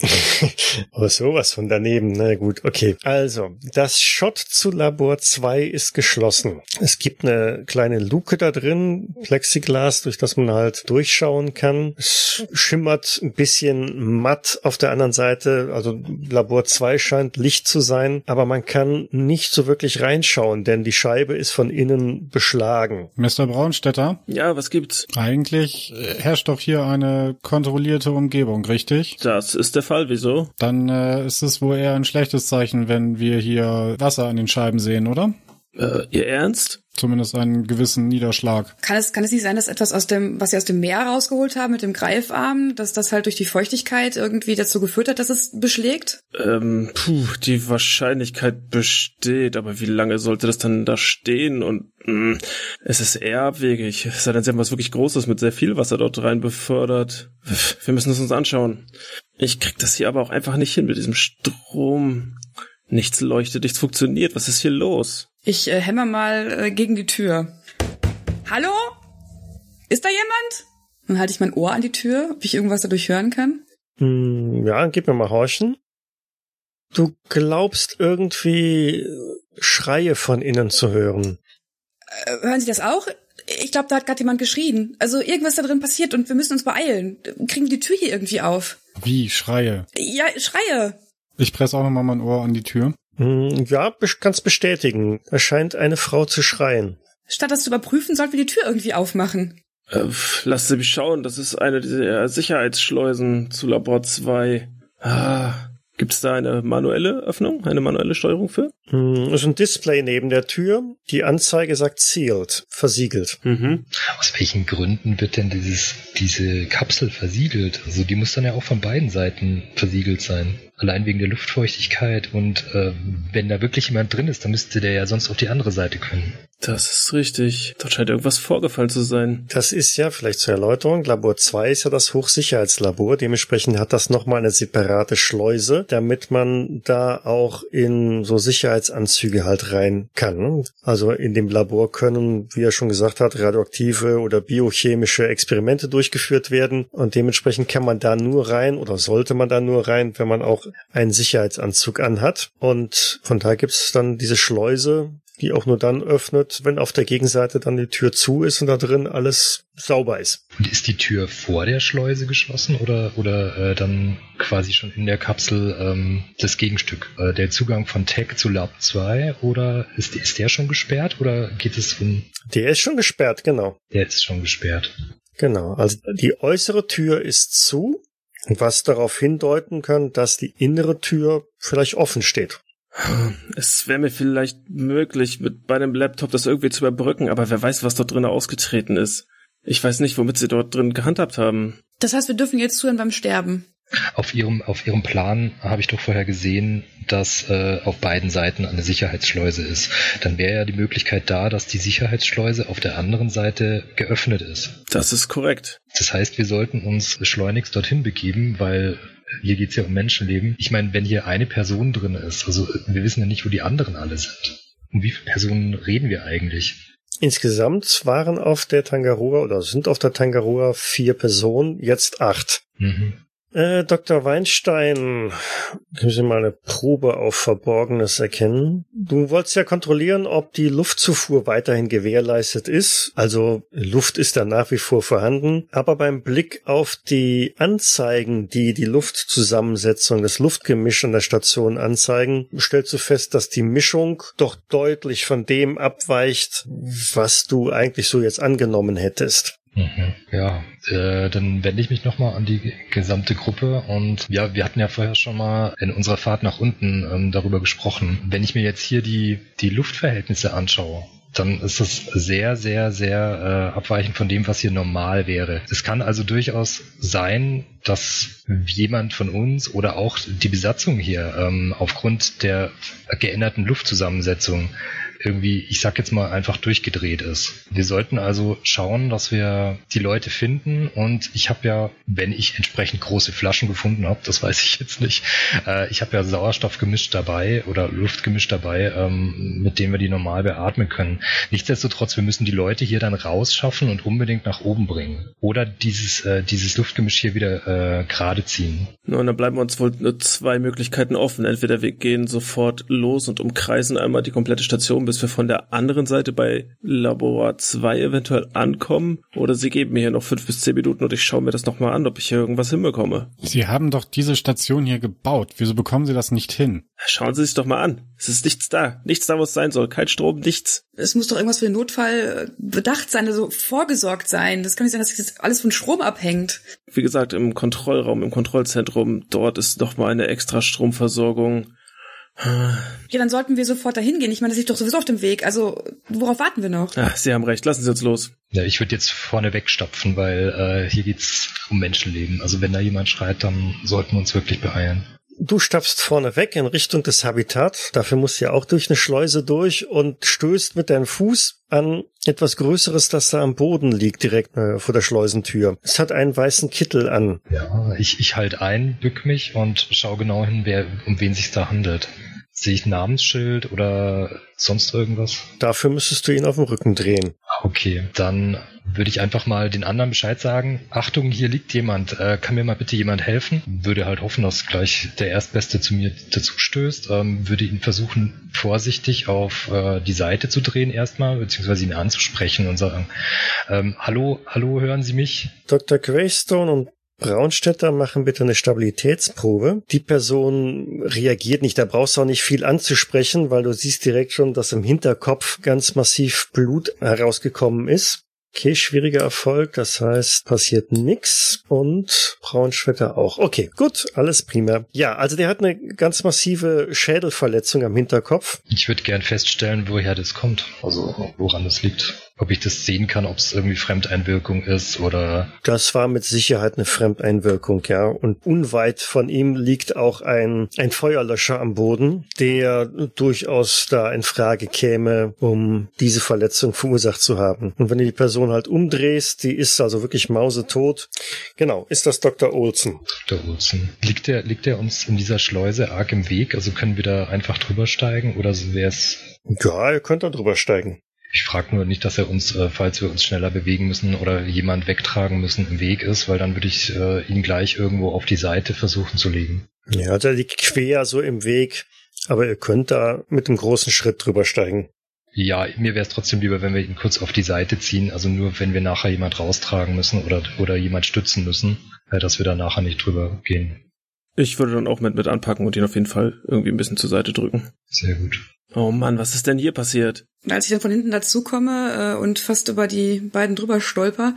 Oh, sowas von daneben. Na gut, okay. Also, das Shot zu Labor 2 ist geschlossen. Es gibt eine kleine Luke da drin, Plexiglas, durch das man halt durchschauen kann. Es schimmert ein bisschen matt auf der anderen Seite. Also Labor 2 scheint Licht zu sein, aber man kann nicht so wirklich reinschauen, denn die Scheibe ist von innen beschlagen. Mr. Braunstädter, Ja, was gibt's? eigentlich herrscht doch hier eine kontrollierte Umgebung, richtig? Das ist der Fall, wieso? Dann äh, ist es wohl eher ein schlechtes Zeichen, wenn wir hier Wasser an den Scheiben sehen, oder? Äh, ihr Ernst? Zumindest einen gewissen Niederschlag. Kann es, kann es nicht sein, dass etwas aus dem, was sie aus dem Meer rausgeholt haben mit dem Greifarm, dass das halt durch die Feuchtigkeit irgendwie dazu geführt hat, dass es beschlägt? Ähm, puh, die Wahrscheinlichkeit besteht, aber wie lange sollte das dann da stehen? Und mh, es ist eher abwegig. Es sei denn, sie haben was wirklich Großes mit sehr viel Wasser dort rein befördert. Wir müssen es uns anschauen. Ich krieg das hier aber auch einfach nicht hin mit diesem Strom. Nichts leuchtet, nichts funktioniert. Was ist hier los? Ich äh, hämmer mal äh, gegen die Tür. Hallo? Ist da jemand? Dann halte ich mein Ohr an die Tür, ob ich irgendwas dadurch hören kann. Hm, ja, gib mir mal horchen. Du glaubst irgendwie Schreie von innen zu hören. Äh, hören Sie das auch? Ich glaube, da hat gerade jemand geschrien. Also irgendwas da drin passiert und wir müssen uns beeilen. Kriegen wir die Tür hier irgendwie auf? Wie? Schreie. Ja, Schreie. Ich presse auch nochmal mein Ohr an die Tür. Hm, ja, kannst bestätigen. Da scheint eine Frau zu schreien. Statt das zu überprüfen, sollten wir die Tür irgendwie aufmachen. Äh, lasst sie mich schauen. Das ist eine dieser Sicherheitsschleusen zu Labor 2. Ah, gibt's da eine manuelle Öffnung? Eine manuelle Steuerung für? Hm, ist ein Display neben der Tür. Die Anzeige sagt sealed, versiegelt. Mhm. Aus welchen Gründen wird denn dieses, diese Kapsel versiegelt? Also die muss dann ja auch von beiden Seiten versiegelt sein. Allein wegen der Luftfeuchtigkeit und äh, wenn da wirklich jemand drin ist, dann müsste der ja sonst auf die andere Seite können. Das ist richtig. Dort scheint irgendwas vorgefallen zu sein. Das ist ja, vielleicht zur Erläuterung, Labor 2 ist ja das Hochsicherheitslabor. Dementsprechend hat das nochmal eine separate Schleuse, damit man da auch in so Sicherheitsanzüge halt rein kann. Also in dem Labor können, wie er schon gesagt hat, radioaktive oder biochemische Experimente durchgeführt werden. Und dementsprechend kann man da nur rein oder sollte man da nur rein, wenn man auch einen Sicherheitsanzug anhat. Und von da gibt's dann diese Schleuse, die auch nur dann öffnet, wenn auf der Gegenseite dann die Tür zu ist und da drin alles sauber ist. Und ist die Tür vor der Schleuse geschlossen oder, oder äh, dann quasi schon in der Kapsel ähm, das Gegenstück? Äh, der Zugang von Tech zu Lab 2 oder ist, ist der schon gesperrt oder geht es um... Der ist schon gesperrt, genau. Der ist schon gesperrt. Genau. Also die äußere Tür ist zu, was darauf hindeuten kann, dass die innere Tür vielleicht offen steht. Es wäre mir vielleicht möglich, mit meinem Laptop das irgendwie zu überbrücken, aber wer weiß, was dort drin ausgetreten ist. Ich weiß nicht, womit sie dort drin gehandhabt haben. Das heißt, wir dürfen jetzt zuhören beim Sterben. Auf ihrem, auf ihrem Plan habe ich doch vorher gesehen, dass äh, auf beiden Seiten eine Sicherheitsschleuse ist. Dann wäre ja die Möglichkeit da, dass die Sicherheitsschleuse auf der anderen Seite geöffnet ist. Das ist korrekt. Das heißt, wir sollten uns schleunigst dorthin begeben, weil hier geht's ja um Menschenleben. Ich meine, wenn hier eine Person drin ist, also wir wissen ja nicht, wo die anderen alle sind. Um wie viele Personen reden wir eigentlich? Insgesamt waren auf der Tangaroa oder sind auf der Tangaroa vier Personen, jetzt acht. Mhm. Äh, Dr. Weinstein, können Sie mal eine Probe auf Verborgenes erkennen? Du wolltest ja kontrollieren, ob die Luftzufuhr weiterhin gewährleistet ist. Also Luft ist da nach wie vor vorhanden. Aber beim Blick auf die Anzeigen, die die Luftzusammensetzung, das Luftgemisch an der Station anzeigen, stellst du fest, dass die Mischung doch deutlich von dem abweicht, was du eigentlich so jetzt angenommen hättest. Mhm. Ja, äh, dann wende ich mich nochmal an die gesamte Gruppe und ja, wir hatten ja vorher schon mal in unserer Fahrt nach unten ähm, darüber gesprochen. Wenn ich mir jetzt hier die, die Luftverhältnisse anschaue, dann ist das sehr, sehr, sehr äh, abweichend von dem, was hier normal wäre. Es kann also durchaus sein, dass jemand von uns oder auch die Besatzung hier ähm, aufgrund der geänderten Luftzusammensetzung irgendwie, ich sag jetzt mal, einfach durchgedreht ist. Wir sollten also schauen, dass wir die Leute finden und ich habe ja, wenn ich entsprechend große Flaschen gefunden habe, das weiß ich jetzt nicht, äh, ich habe ja Sauerstoff gemischt dabei oder Luft gemischt dabei, ähm, mit dem wir die normal beatmen können. Nichtsdestotrotz, wir müssen die Leute hier dann rausschaffen und unbedingt nach oben bringen. Oder dieses, äh, dieses Luftgemisch hier wieder äh, gerade ziehen. Nun, dann bleiben uns wohl nur zwei Möglichkeiten offen. Entweder wir gehen sofort los und umkreisen einmal die komplette Station, bis wir von der anderen Seite bei Labor 2 eventuell ankommen, oder sie geben mir hier noch fünf bis zehn Minuten und ich schaue mir das nochmal an, ob ich hier irgendwas hinbekomme. Sie haben doch diese Station hier gebaut. Wieso bekommen Sie das nicht hin? Schauen Sie sich doch mal an. Es ist nichts da. Nichts da, wo es sein soll. Kein Strom, nichts. Es muss doch irgendwas für den Notfall äh, bedacht sein, also vorgesorgt sein. Das kann nicht sein, dass jetzt alles von Strom abhängt. Wie gesagt, im Kontrollraum, im Kontrollzentrum, dort ist noch mal eine extra Stromversorgung. Ja, dann sollten wir sofort dahin gehen. Ich meine, das liegt doch sowieso auf dem Weg. Also, worauf warten wir noch? Ach, Sie haben recht, lassen Sie uns los. Ja, ich würde jetzt vorne wegstapfen, weil äh, hier geht's um Menschenleben. Also wenn da jemand schreit, dann sollten wir uns wirklich beeilen. Du stapfst vorne weg in Richtung des Habitats. Dafür musst du ja auch durch eine Schleuse durch und stößt mit deinem Fuß an etwas Größeres, das da am Boden liegt, direkt äh, vor der Schleusentür. Es hat einen weißen Kittel an. Ja, ich, ich halt ein, bück mich und schau genau hin, wer, um wen sich da handelt. Sehe ich ein Namensschild oder sonst irgendwas? Dafür müsstest du ihn auf dem Rücken drehen. Okay, dann würde ich einfach mal den anderen Bescheid sagen. Achtung, hier liegt jemand. Äh, kann mir mal bitte jemand helfen? Würde halt hoffen, dass gleich der Erstbeste zu mir dazu stößt. Ähm, würde ihn versuchen, vorsichtig auf äh, die Seite zu drehen erstmal, beziehungsweise ihn anzusprechen und sagen, ähm, hallo, hallo, hören Sie mich? Dr. Greystone und Braunstädter machen bitte eine Stabilitätsprobe. Die Person reagiert nicht, da brauchst du auch nicht viel anzusprechen, weil du siehst direkt schon, dass im Hinterkopf ganz massiv Blut herausgekommen ist. Okay, schwieriger Erfolg, das heißt, passiert nix und Braunschwetter auch. Okay, gut, alles prima. Ja, also der hat eine ganz massive Schädelverletzung am Hinterkopf. Ich würde gern feststellen, woher das kommt, also woran das liegt. Ob ich das sehen kann, ob es irgendwie Fremdeinwirkung ist oder. Das war mit Sicherheit eine Fremdeinwirkung, ja. Und unweit von ihm liegt auch ein, ein Feuerlöscher am Boden, der durchaus da in Frage käme, um diese Verletzung verursacht zu haben. Und wenn du die Person halt umdrehst, die ist also wirklich mausetot. Genau, ist das Dr. Olsen. Dr. Olsen. Liegt der, liegt der uns in dieser Schleuse arg im Weg? Also können wir da einfach drüber steigen oder wäre es Ja, ihr könnt da drüber steigen. Ich frage nur nicht, dass er uns, äh, falls wir uns schneller bewegen müssen oder jemand wegtragen müssen, im Weg ist, weil dann würde ich äh, ihn gleich irgendwo auf die Seite versuchen zu legen. Ja, der liegt quer so im Weg, aber ihr könnt da mit einem großen Schritt drüber steigen. Ja, mir wäre es trotzdem lieber, wenn wir ihn kurz auf die Seite ziehen, also nur wenn wir nachher jemand raustragen müssen oder, oder jemand stützen müssen, äh, dass wir da nachher nicht drüber gehen. Ich würde dann auch mit, mit anpacken und ihn auf jeden Fall irgendwie ein bisschen zur Seite drücken. Sehr gut. Oh Mann, was ist denn hier passiert? Als ich dann von hinten dazukomme äh, und fast über die beiden drüber stolper,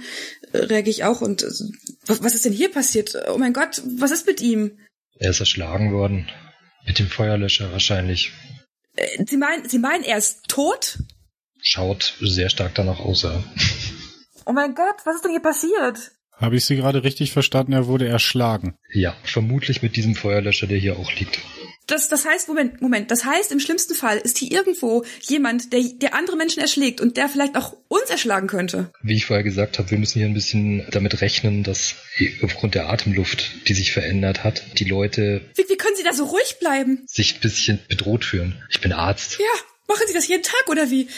äh, reagiere ich auch und äh, was, ist denn hier passiert? Oh mein Gott, was ist mit ihm? Er ist erschlagen worden. Mit dem Feuerlöscher wahrscheinlich. Äh, Sie meinen, Sie meinen, er ist tot? Schaut sehr stark danach aus, ja. Oh mein Gott, was ist denn hier passiert? Habe ich Sie gerade richtig verstanden? Er wurde erschlagen. Ja, vermutlich mit diesem Feuerlöscher, der hier auch liegt. Das, das heißt, Moment, Moment, das heißt, im schlimmsten Fall ist hier irgendwo jemand, der, der andere Menschen erschlägt und der vielleicht auch uns erschlagen könnte. Wie ich vorher gesagt habe, wir müssen hier ein bisschen damit rechnen, dass aufgrund der Atemluft, die sich verändert hat, die Leute Wie, wie können Sie da so ruhig bleiben? sich ein bisschen bedroht fühlen. Ich bin Arzt. Ja, machen Sie das jeden Tag oder wie?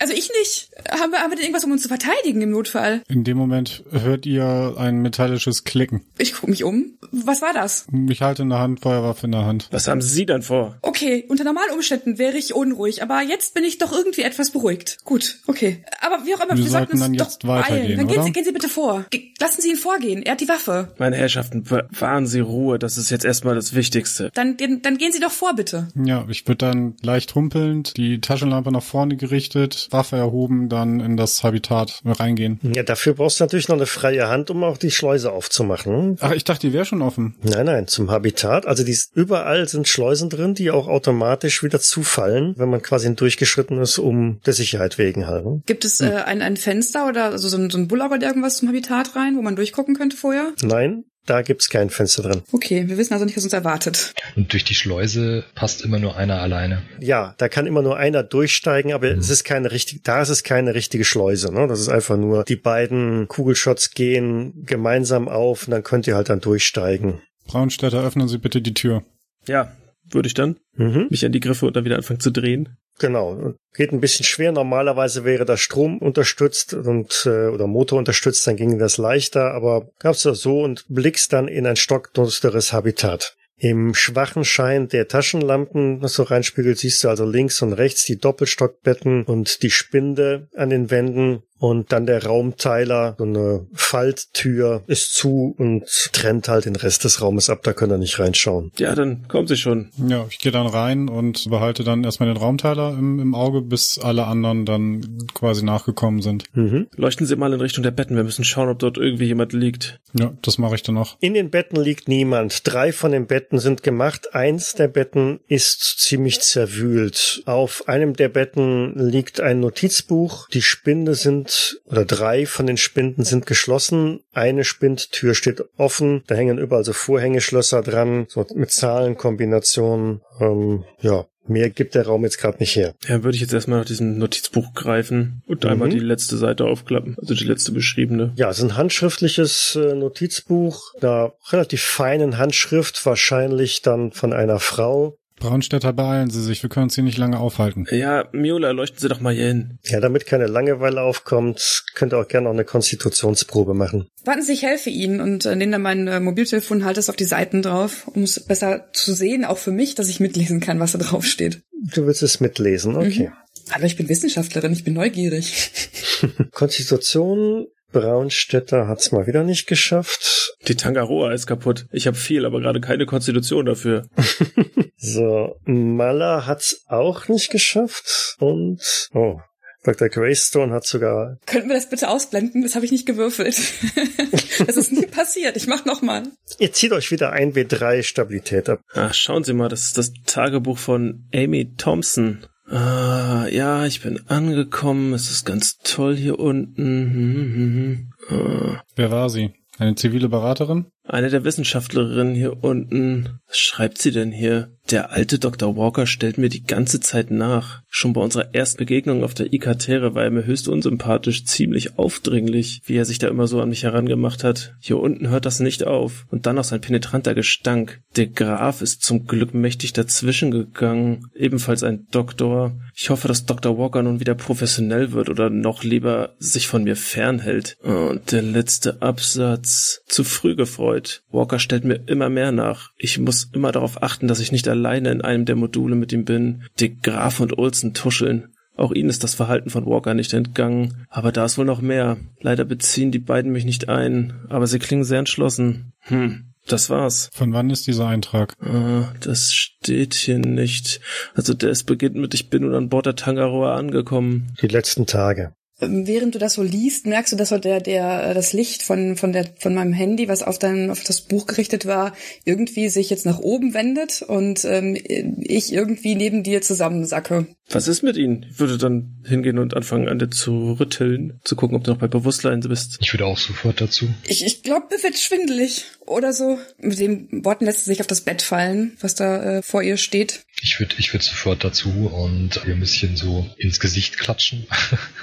Also ich nicht. Haben wir, haben wir denn irgendwas, um uns zu verteidigen im Notfall? In dem Moment hört ihr ein metallisches Klicken. Ich gucke mich um. Was war das? Ich halte in der Hand, Feuerwaffe in der Hand. Was haben Sie denn vor? Okay, unter normalen Umständen wäre ich unruhig, aber jetzt bin ich doch irgendwie etwas beruhigt. Gut, okay. Aber wie auch immer, Wir wir, sollten dann jetzt doch weitergehen, beeilen. Dann gehen? Sie, gehen Sie bitte vor. Ge lassen Sie ihn vorgehen. Er hat die Waffe. Meine Herrschaften, bewahren Sie Ruhe, das ist jetzt erstmal das Wichtigste. Dann, dann, dann gehen Sie doch vor, bitte. Ja, ich würde dann leicht humpelnd, die Taschenlampe nach vorne gerichtet, Waffe erhoben, dann in das Habitat reingehen. Ja, dafür brauchst du natürlich noch eine freie Hand, um auch die Schleuse aufzumachen. Ach, ich dachte, die wäre schon offen. Nein, nein, zum Habitat. Also die, überall sind Schleusen drin, die auch automatisch wieder zufallen, wenn man quasi durchgeschritten ist, um der Sicherheit wegen halt. ne? Gibt es äh, ein, ein Fenster oder also so ein, so ein Bullock oder irgendwas zum Habitat rein, wo man durchgucken könnte vorher? Nein, da gibt's kein Fenster drin. Okay, wir wissen also nicht, was uns erwartet. Und durch die Schleuse passt immer nur einer alleine. Ja, da kann immer nur einer durchsteigen, aber es ist keine richtige, da ist es keine richtige Schleuse, ne? Das ist einfach nur, die beiden Kugelshots gehen gemeinsam auf und dann könnt ihr halt dann durchsteigen. Braunstädter, öffnen Sie bitte die Tür. Ja, würde ich dann Mhm. mich an die Griffe und dann wieder anfangen zu drehen. Genau. Geht ein bisschen schwer. Normalerweise wäre das Strom unterstützt und äh, oder Motor unterstützt, dann ging das leichter, aber gab's das so und blickst dann in ein stockdunsteres Habitat. Im schwachen Schein der Taschenlampen, das so reinspiegelt, siehst du also links und rechts die Doppelstockbetten und die Spinde an den Wänden. Und dann der Raumteiler, so eine Falttür ist zu und trennt halt den Rest des Raumes ab, da könnt ihr nicht reinschauen. Ja, dann kommen Sie schon. Ja, ich gehe dann rein und behalte dann erstmal den Raumteiler im, im Auge, bis alle anderen dann quasi nachgekommen sind. Mhm. Leuchten Sie mal in Richtung der Betten. Wir müssen schauen, ob dort irgendwie jemand liegt. Ja, das mache ich dann noch. In den Betten liegt niemand. Drei von den Betten sind gemacht. Eins der Betten ist ziemlich zerwühlt. Auf einem der Betten liegt ein Notizbuch. Die Spinde sind, oder drei von den Spinden sind geschlossen. Eine Spindtür steht offen. Da hängen überall so Vorhängeschlösser dran, so mit Zahlenkombinationen. Ähm, ja, Mehr gibt der Raum jetzt gerade nicht her. Ja, würde ich jetzt erstmal nach diesem Notizbuch greifen und Mhm. einmal die letzte Seite aufklappen, also die letzte beschriebene. Ja, es ist ein handschriftliches äh, Notizbuch, da relativ feinen Handschrift, wahrscheinlich dann von einer Frau. Braunstädter, beeilen Sie sich, wir können uns hier nicht lange aufhalten. Ja, Miola, leuchten Sie doch mal hier hin. Ja, damit keine Langeweile aufkommt, könnt ihr auch gerne noch eine Konstitutionsprobe machen. Warten Sie, ich helfe Ihnen und äh, nehme dann mein äh, Mobiltelefon, halte es auf die Seiten drauf, um es besser zu sehen, auch für mich, dass ich mitlesen kann, was da drauf steht. Du willst es mitlesen, okay. Aber ich bin Wissenschaftlerin, ich bin neugierig. Konstitution, Braunstädter hat's mal wieder nicht geschafft. Die Tangaroa ist kaputt. Ich habe viel, aber gerade keine Konstitution dafür. So, Mala hat's auch nicht geschafft. Und, oh, Dr. Greystone hat sogar Könnten wir das bitte ausblenden? Das habe ich nicht gewürfelt. das ist nie passiert. Ich mach noch mal. Ihr zieht euch wieder ein W3 Stabilität ab. Ach, schauen Sie mal, das ist das Tagebuch von Amy Thompson. Ah, ja, ich bin angekommen. Es ist ganz toll hier unten. Hm, hm, hm. Ah. Wer war sie? Eine zivile Beraterin? Eine der Wissenschaftlerinnen hier unten. Was schreibt sie denn hier? Der alte Dr. Walker stellt mir die ganze Zeit nach. Schon bei unserer ersten Begegnung auf der Ikatere war er mir höchst unsympathisch, ziemlich aufdringlich, wie er sich da immer so an mich herangemacht hat. Hier unten hört das nicht auf. Und dann noch sein penetranter Gestank. Der Graf ist zum Glück mächtig dazwischen gegangen. Ebenfalls ein Doktor. Ich hoffe, dass Dr. Walker nun wieder professionell wird oder noch lieber sich von mir fernhält. Und der letzte Absatz. Zu früh gefreut. Walker stellt mir immer mehr nach. Ich muss immer darauf achten, dass ich nicht alleine in einem der Module mit ihm bin. Dick Graf und Olsen tuscheln. Auch ihnen ist das Verhalten von Walker nicht entgangen. Aber da ist wohl noch mehr. Leider beziehen die beiden mich nicht ein. Aber sie klingen sehr entschlossen. Hm. Das war's. Von wann ist dieser Eintrag? Ah, das steht hier nicht. Also der es beginnt mit Ich bin nun an Bord der Tangaroa angekommen. Die letzten Tage. Ähm, Während du das so liest, merkst du, dass so der, der, äh, das Licht von, von der, von meinem Handy, was auf dein, auf das Buch gerichtet war, irgendwie sich jetzt nach oben wendet und ähm, ich irgendwie neben dir zusammensacke. Was ist mit Ihnen? Ich würde dann hingehen und anfangen, an dir zu rütteln, zu gucken, ob du noch bei Bewusstsein bist. Ich würde auch sofort dazu. Ich, ich glaube, mir wird schwindelig oder so. Mit den Worten lässt sie sich auf das Bett fallen, was da äh, vor ihr steht. Ich würde ich würd sofort dazu und ihr ein bisschen so ins Gesicht klatschen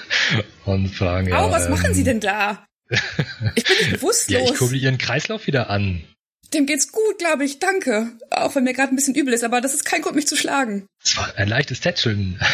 und fragen, ja. Au, was ähm, machen Sie denn da? Ich bin nicht bewusstlos. Ja, ich kurbel ihren Kreislauf wieder an. Dem geht's gut, glaube ich. Danke. Auch wenn mir gerade ein bisschen übel ist, aber das ist kein Grund, mich zu schlagen. Es war ein leichtes Tätscheln.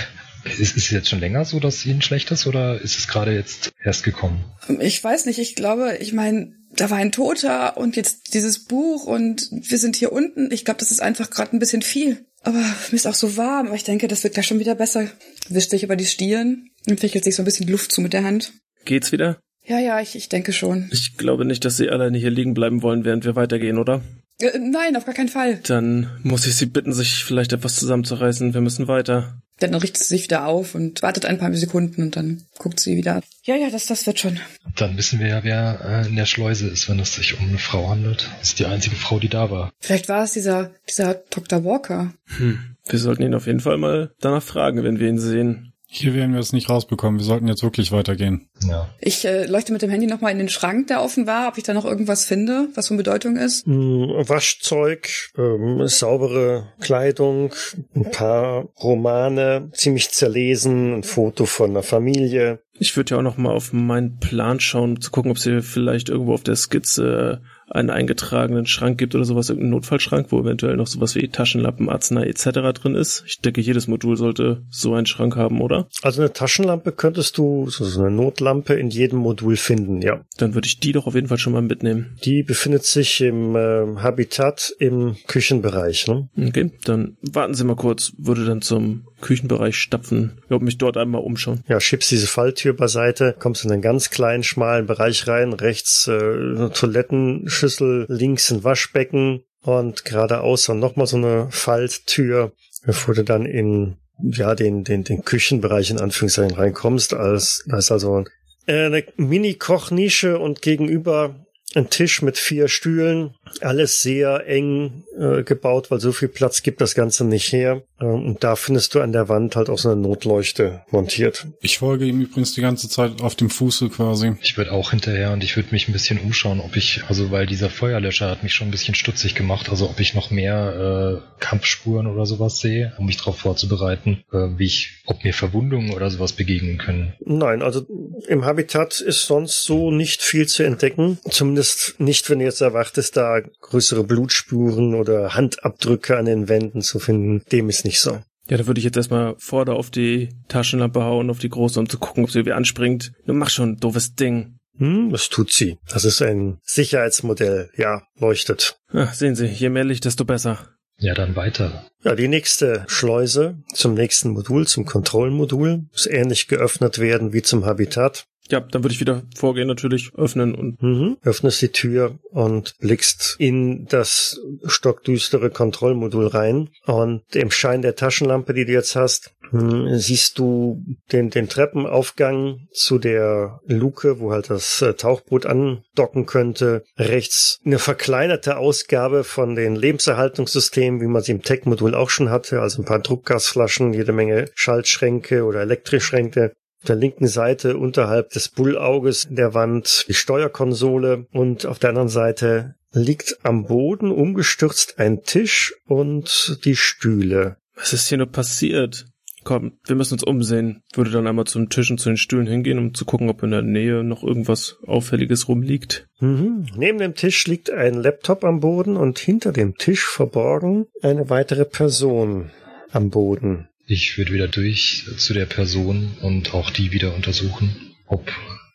Ist, ist es jetzt schon länger so, dass Ihnen schlecht ist oder ist es gerade jetzt erst gekommen? Ich weiß nicht, ich glaube, ich meine, da war ein Toter und jetzt dieses Buch und wir sind hier unten. Ich glaube, das ist einfach gerade ein bisschen viel. Aber mir ist auch so warm, aber ich denke, das wird gleich schon wieder besser. Wischt sich über die Stirn und fichelt sich so ein bisschen die Luft zu mit der Hand. Geht's wieder? Ja, ja, ich, ich denke schon. Ich glaube nicht, dass Sie alleine hier liegen bleiben wollen, während wir weitergehen, oder? Äh, nein, auf gar keinen Fall. Dann muss ich Sie bitten, sich vielleicht etwas zusammenzureißen. Wir müssen weiter. Dann richtet sie sich wieder auf und wartet ein paar Sekunden und dann guckt sie wieder. Ja, ja, das, das wird schon. Dann wissen wir ja, wer äh, in der Schleuse ist, wenn es sich um eine Frau handelt. Das ist die einzige Frau, die da war. Vielleicht war es dieser, dieser Dr. Walker. Hm. Wir sollten ihn auf jeden Fall mal danach fragen, wenn wir ihn sehen. Hier werden wir es nicht rausbekommen. Wir sollten jetzt wirklich weitergehen. Ja. Ich äh, leuchte mit dem Handy nochmal in den Schrank, der offen war, ob ich da noch irgendwas finde, was von Bedeutung ist. Hm, Waschzeug, ähm, saubere Kleidung, ein paar Romane, ziemlich zerlesen, ein Foto von einer Familie. Ich würde ja auch noch mal auf meinen Plan schauen, zu gucken, ob Sie vielleicht irgendwo auf der Skizze einen eingetragenen Schrank gibt oder sowas, irgendeinen Notfallschrank, wo eventuell noch sowas wie Taschenlampen, Arznei etc. drin ist. Ich denke, jedes Modul sollte so einen Schrank haben, oder? Also eine Taschenlampe könntest du, so eine Notlampe in jedem Modul finden, ja. Dann würde ich die doch auf jeden Fall schon mal mitnehmen. Die befindet sich im äh, Habitat im Küchenbereich, ne? Okay, dann warten Sie mal kurz, würde dann zum Küchenbereich stapfen. Ich glaube, mich dort einmal umschauen. Ja, schiebst diese Falltür beiseite, kommst in einen ganz kleinen, schmalen Bereich rein, rechts äh, eine Toilettenschüssel, links ein Waschbecken und geradeaus dann nochmal so eine Falltür, bevor du dann in ja, den, den, den Küchenbereich in Anführungszeichen reinkommst, als, da ist also eine Mini-Kochnische und gegenüber ein Tisch mit vier Stühlen, alles sehr eng äh, gebaut, weil so viel Platz gibt das Ganze nicht her. Ähm, und da findest du an der Wand halt auch so eine Notleuchte montiert. Ich folge ihm übrigens die ganze Zeit auf dem Fuße quasi. Ich würde auch hinterher und ich würde mich ein bisschen umschauen, ob ich, also weil dieser Feuerlöscher hat mich schon ein bisschen stutzig gemacht, also ob ich noch mehr äh, Kampfspuren oder sowas sehe, um mich darauf vorzubereiten, äh, wie ich, ob mir Verwundungen oder sowas begegnen können. Nein, also im Habitat ist sonst so nicht viel zu entdecken. Zumindest nicht, wenn du jetzt erwartest, da größere Blutspuren oder Handabdrücke an den Wänden zu finden. Dem ist nicht so. Ja, da würde ich jetzt erstmal vorder auf die Taschenlampe hauen, auf die große, um zu gucken, ob sie irgendwie anspringt. Du mach schon, doofes Ding. Hm, das tut sie. Das ist ein Sicherheitsmodell. Ja, leuchtet. Ach, sehen Sie, je mehr Licht, desto besser. Ja, dann weiter. Ja, die nächste Schleuse zum nächsten Modul, zum Kontrollmodul, muss ähnlich geöffnet werden wie zum Habitat. Ja, dann würde ich wieder vorgehen, natürlich öffnen und Mhm. Öffnest die Tür und blickst in das stockdüstere Kontrollmodul rein. Und im Schein der Taschenlampe, die du jetzt hast, hm, siehst du den, den Treppenaufgang zu der Luke, wo halt das äh, Tauchboot andocken könnte. Rechts eine verkleinerte Ausgabe von den Lebenserhaltungssystemen, wie man sie im Tech-Modul auch schon hatte. Also ein paar Druckgasflaschen, jede Menge Schaltschränke oder Elektrischränke. Auf der linken Seite unterhalb des Bullauges in der Wand die Steuerkonsole und auf der anderen Seite liegt am Boden umgestürzt ein Tisch und die Stühle. was ist hier nur passiert? Komm, wir müssen uns umsehen. Würde dann einmal zum Tisch und zu den Stühlen hingehen, um zu gucken, ob in der Nähe noch irgendwas Auffälliges rumliegt. Mhm. Neben dem Tisch liegt ein Laptop am Boden und hinter dem Tisch verborgen eine weitere Person am Boden. Ich würde wieder durch zu der Person und auch die wieder untersuchen, ob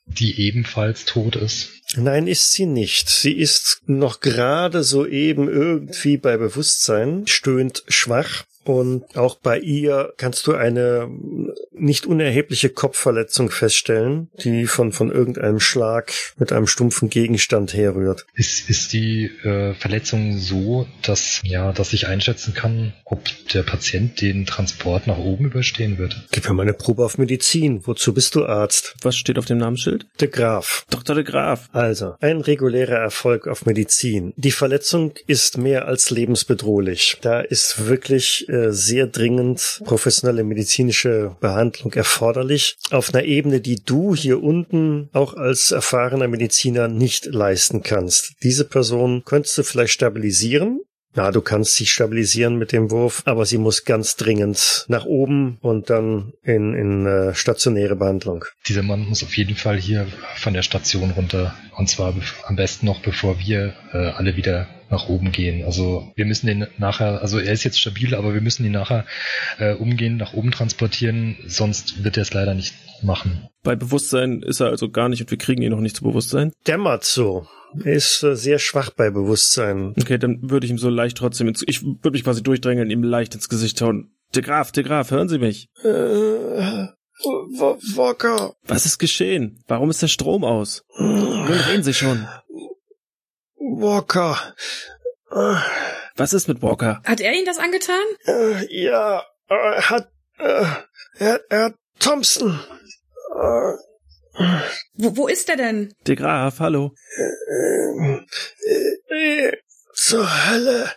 die ebenfalls tot ist. Nein, ist sie nicht. Sie ist noch gerade soeben irgendwie bei Bewusstsein, stöhnt schwach. Und auch bei ihr kannst du eine nicht unerhebliche Kopfverletzung feststellen, die von, von irgendeinem Schlag mit einem stumpfen Gegenstand herrührt. Ist, ist die äh, Verletzung so, dass, ja, dass ich einschätzen kann, ob der Patient den Transport nach oben überstehen wird? Gib mir mal eine Probe auf Medizin. Wozu bist du Arzt? Was steht auf dem Namensschild? De Graf. Dr. de Graf. Also, ein regulärer Erfolg auf Medizin. Die Verletzung ist mehr als lebensbedrohlich. Da ist wirklich sehr dringend professionelle medizinische Behandlung erforderlich. Auf einer Ebene, die du hier unten auch als erfahrener Mediziner nicht leisten kannst. Diese Person könntest du vielleicht stabilisieren. Ja, du kannst sie stabilisieren mit dem Wurf, aber sie muss ganz dringend nach oben und dann in, in äh, stationäre Behandlung. Dieser Mann muss auf jeden Fall hier von der Station runter. Und zwar am besten noch, bevor wir äh, alle wieder nach oben gehen. Also wir müssen den nachher, also er ist jetzt stabil, aber wir müssen ihn nachher äh, umgehen, nach oben transportieren, sonst wird er es leider nicht machen. Bei Bewusstsein ist er also gar nicht und wir kriegen ihn noch nicht zu Bewusstsein. Dämmert so. Er ist äh, sehr schwach bei Bewusstsein. Okay, dann würde ich ihm so leicht trotzdem ins, ich würde mich quasi durchdrängeln, ihm leicht ins Gesicht hauen. De Graf, de Graf, hören Sie mich. Äh, Walker. Was ist geschehen? Warum ist der Strom aus? Nun reden Sie schon. Walker. Äh, Was ist mit Walker? Hat er Ihnen das angetan? äh, ja, er hat, äh, er, er hat Thompson. Äh, Wo, wo ist er denn? De Graf, hallo. Zur Hölle.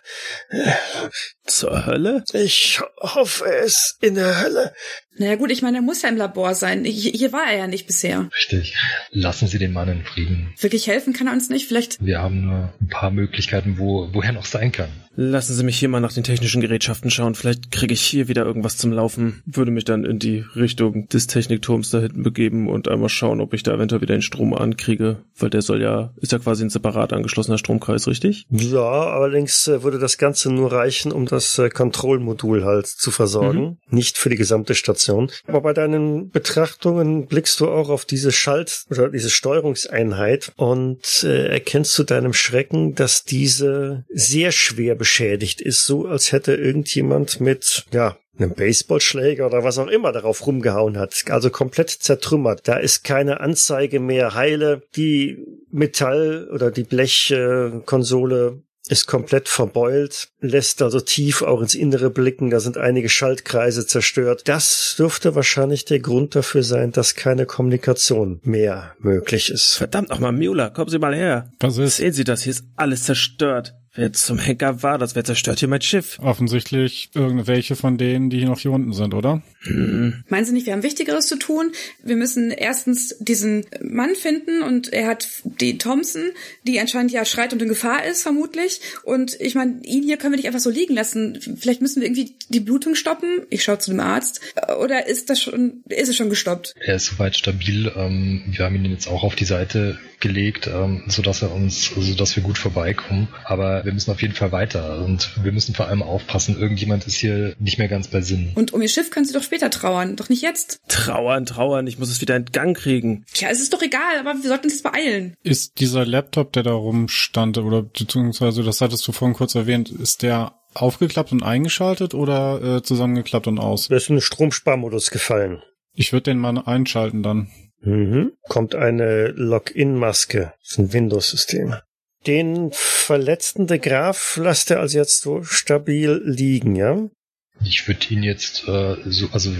Zur Hölle? Ich hoffe es in der Hölle. Naja gut, ich meine, er muss ja im Labor sein. Hier, hier war er ja nicht bisher. Richtig. Lassen Sie den Mann in Frieden. Wirklich helfen kann er uns nicht. Vielleicht. Wir haben nur ein paar Möglichkeiten, wo, wo er noch sein kann. Lassen Sie mich hier mal nach den technischen Gerätschaften schauen. Vielleicht kriege ich hier wieder irgendwas zum Laufen. Würde mich dann in die Richtung des Technikturms da hinten begeben und einmal schauen, ob ich da eventuell wieder den Strom ankriege. Weil der soll ja, ist ja quasi ein separat angeschlossener Stromkreis, richtig? Ja, allerdings äh, würde das Ganze nur reichen, um das äh, Kontrollmodul halt zu versorgen. Mhm. Nicht für die gesamte Station. Aber bei deinen Betrachtungen blickst du auch auf diese Schalt- oder diese Steuerungseinheit und äh, erkennst zu deinem Schrecken, dass diese sehr schwer beschädigt ist, so als hätte irgendjemand mit, ja, einem Baseballschläger oder was auch immer darauf rumgehauen hat. Also komplett zertrümmert. Da ist keine Anzeige mehr heile. Die Metall- oder die Blechkonsole ist komplett verbeult, lässt also tief auch ins Innere blicken, da sind einige Schaltkreise zerstört. Das dürfte wahrscheinlich der Grund dafür sein, dass keine Kommunikation mehr möglich ist. Verdammt nochmal, Müller, kommen Sie mal her. Was ist? Sehen Sie das, hier ist alles zerstört. Wer zum Henker war das? Wer zerstört hier mein Schiff? Offensichtlich irgendwelche von denen, die noch hier unten sind, oder? Hm. Meinen Sie nicht, wir haben Wichtigeres zu tun? Wir müssen erstens diesen Mann finden und er hat die Thompson, die anscheinend ja schreit und in Gefahr ist, vermutlich. Und ich meine, ihn hier können wir nicht einfach so liegen lassen. Vielleicht müssen wir irgendwie die Blutung stoppen. Ich schaue zu dem Arzt. Oder ist das schon, ist es schon gestoppt? Er ist soweit stabil. Ähm, wir haben ihn jetzt auch auf die Seite gelegt, ähm, sodass er uns, also dass wir gut vorbeikommen. Aber wir müssen auf jeden Fall weiter und wir müssen vor allem aufpassen, irgendjemand ist hier nicht mehr ganz bei Sinn. Und um ihr Schiff können sie doch später trauern, doch nicht jetzt. Trauern, trauern, ich muss es wieder in Gang kriegen. Tja, es ist doch egal, aber wir sollten uns jetzt beeilen. Ist dieser Laptop, der da rumstand, oder beziehungsweise, das hattest du vorhin kurz erwähnt, ist der aufgeklappt und eingeschaltet oder äh, zusammengeklappt und aus? Der ist in den Stromsparmodus gefallen. Ich würde den mal einschalten dann. Mhm. Kommt eine Login-Maske. Das ist ein Windows-System. Den verletzten de Graf lasst er also jetzt so stabil liegen, ja? Ich würde ihn jetzt äh, so, also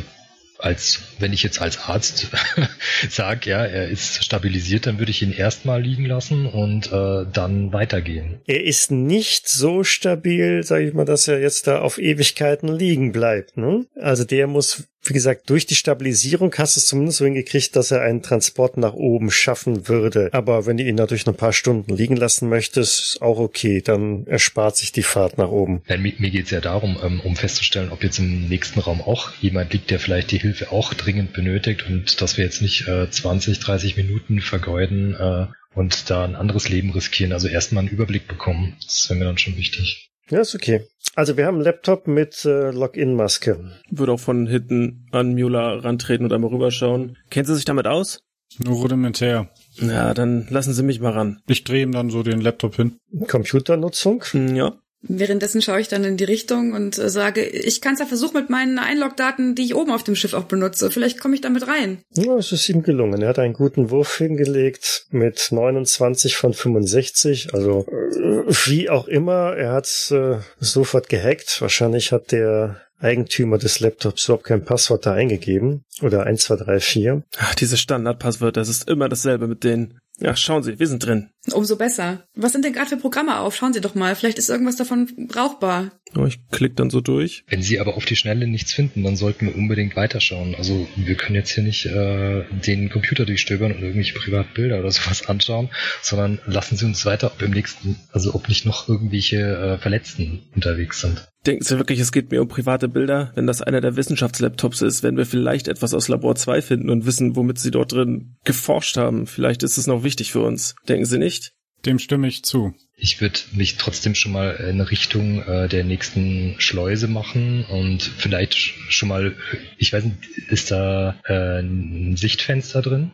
als wenn ich jetzt als Arzt sage, ja, er ist stabilisiert, dann würde ich ihn erstmal liegen lassen und äh, dann weitergehen. Er ist nicht so stabil, sage ich mal, dass er jetzt da auf Ewigkeiten liegen bleibt. Ne? Also der muss wie gesagt, durch die Stabilisierung hast du es zumindest so hingekriegt, dass er einen Transport nach oben schaffen würde. Aber wenn du ihn natürlich noch ein paar Stunden liegen lassen möchtest, ist auch okay. Dann erspart sich die Fahrt nach oben. Ja, mir geht es ja darum, ähm, um festzustellen, ob jetzt im nächsten Raum auch jemand liegt, der vielleicht die Hilfe auch dringend benötigt und dass wir jetzt nicht äh, 20, 30 Minuten vergeuden äh, und da ein anderes Leben riskieren. Also erstmal einen Überblick bekommen. Das wäre mir dann schon wichtig. Ja, ist okay. Also wir haben einen Laptop mit äh, Login-Maske. Würde auch von hinten an Müller rantreten und einmal rüberschauen. Kennen Sie sich damit aus? Nur rudimentär. Ja, dann lassen Sie mich mal ran. Ich drehe ihm dann so den Laptop hin. Computernutzung? Hm, Ja. Währenddessen schaue ich dann in die Richtung und äh, sage, ich kann es ja versuchen mit meinen Einlogdaten, die ich oben auf dem Schiff auch benutze. Vielleicht komme ich damit rein. Ja, es ist ihm gelungen. Er hat einen guten Wurf hingelegt mit 29 von 65. Also äh, wie auch immer, er hat äh, sofort gehackt. Wahrscheinlich hat der Eigentümer des Laptops überhaupt kein Passwort da eingegeben. Oder 1234. Ach, diese Standardpasswörter, das ist immer dasselbe mit denen. Ja, schauen Sie, wir sind drin. Umso besser. Was sind denn gerade für Programme auf? Schauen Sie doch mal. Vielleicht ist irgendwas davon brauchbar. Oh, ich klick dann so durch. Wenn Sie aber auf die Schnelle nichts finden, dann sollten wir unbedingt weiterschauen. Also wir können jetzt hier nicht äh, den Computer durchstöbern und irgendwelche Privatbilder oder sowas anschauen, sondern lassen Sie uns weiter, ob im nächsten, also ob nicht noch irgendwelche äh, Verletzten unterwegs sind. Denken Sie wirklich, es geht mir um private Bilder? Wenn das einer der Wissenschaftslaptops ist, werden wir vielleicht etwas aus Labor 2 finden und wissen, womit Sie dort drin geforscht haben. Vielleicht ist es noch wichtig für uns. Denken Sie nicht? Dem stimme ich zu. Ich würde mich trotzdem schon mal in Richtung äh, der nächsten Schleuse machen und vielleicht schon mal, ich weiß nicht, ist da äh, ein Sichtfenster drin?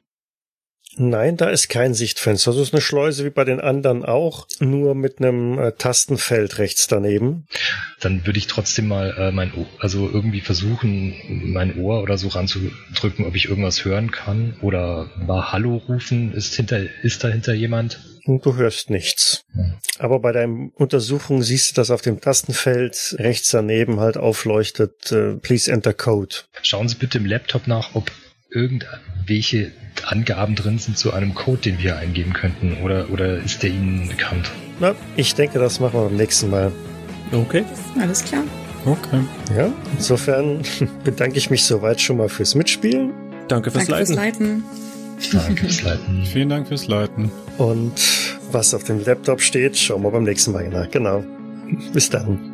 Nein, da ist kein Sichtfenster. Das ist eine Schleuse wie bei den anderen auch, nur mit einem äh, Tastenfeld rechts daneben. Dann würde ich trotzdem mal äh, mein Ohr, also irgendwie versuchen, mein Ohr oder so ranzudrücken, ob ich irgendwas hören kann oder mal Hallo rufen. Ist hinter, ist da hinter jemand? Und du hörst nichts. Aber bei deinem Untersuchung siehst du, dass auf dem Tastenfeld rechts daneben halt aufleuchtet, äh, please enter code. Schauen Sie bitte im Laptop nach, ob irgendwelche Angaben drin sind zu einem Code, den wir eingeben könnten. Oder, oder ist der Ihnen bekannt? Na, ich denke, das machen wir beim nächsten Mal. Okay. Alles klar. Okay. Ja, insofern bedanke ich mich soweit schon mal fürs Mitspielen. Danke fürs Danke fürs Leiten. Leiten. Danke fürs Leiten. Vielen Dank fürs Leiten. Und was auf dem Laptop steht, schauen wir beim nächsten Mal nach. Genau. Bis dann.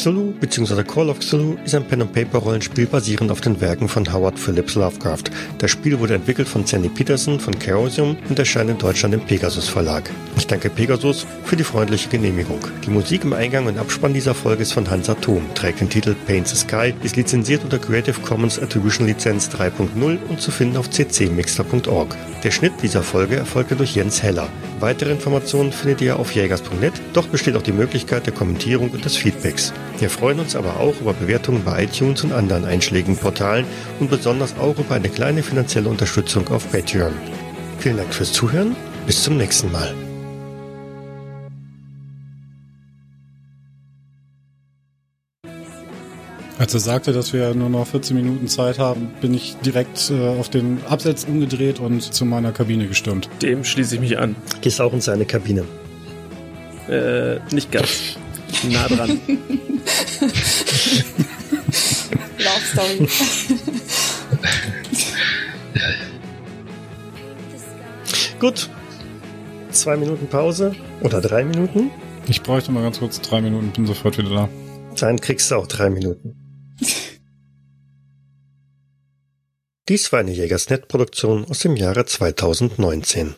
Cthulhu bzw. Call of Cthulhu ist ein Pen-and-Paper-Rollenspiel basierend auf den Werken von Howard Phillips Lovecraft. Das Spiel wurde entwickelt von Sandy Peterson von Chaosium und erscheint in Deutschland im Pegasus Verlag. Ich danke Pegasus für die freundliche Genehmigung. Die Musik im Eingang und Abspann dieser Folge ist von Hans Atom, trägt den Titel Paint the Sky, ist lizenziert unter Creative Commons Attribution Lizenz 3.0 und zu finden auf ccmixter.org. Der Schnitt dieser Folge erfolgte durch Jens Heller. Weitere Informationen findet ihr auf jägers.net, doch besteht auch die Möglichkeit der Kommentierung und des Feedbacks. Wir freuen uns aber auch über Bewertungen bei iTunes und anderen einschlägigen Portalen und besonders auch über eine kleine finanzielle Unterstützung auf Patreon. Vielen Dank fürs Zuhören, bis zum nächsten Mal. Als er sagte, dass wir nur noch 14 Minuten Zeit haben, bin ich direkt äh, auf den Absatz umgedreht und zu meiner Kabine gestürmt. Dem schließe ich mich an. Gehst auch in seine Kabine. Äh, nicht ganz. Nah dran. Love Story. Gut. Zwei Minuten Pause oder drei Minuten. Ich bräuchte mal ganz kurz drei Minuten, bin sofort wieder da. Dann kriegst du auch drei Minuten. Dies war eine Jägersnet-Produktion aus dem Jahre 2019.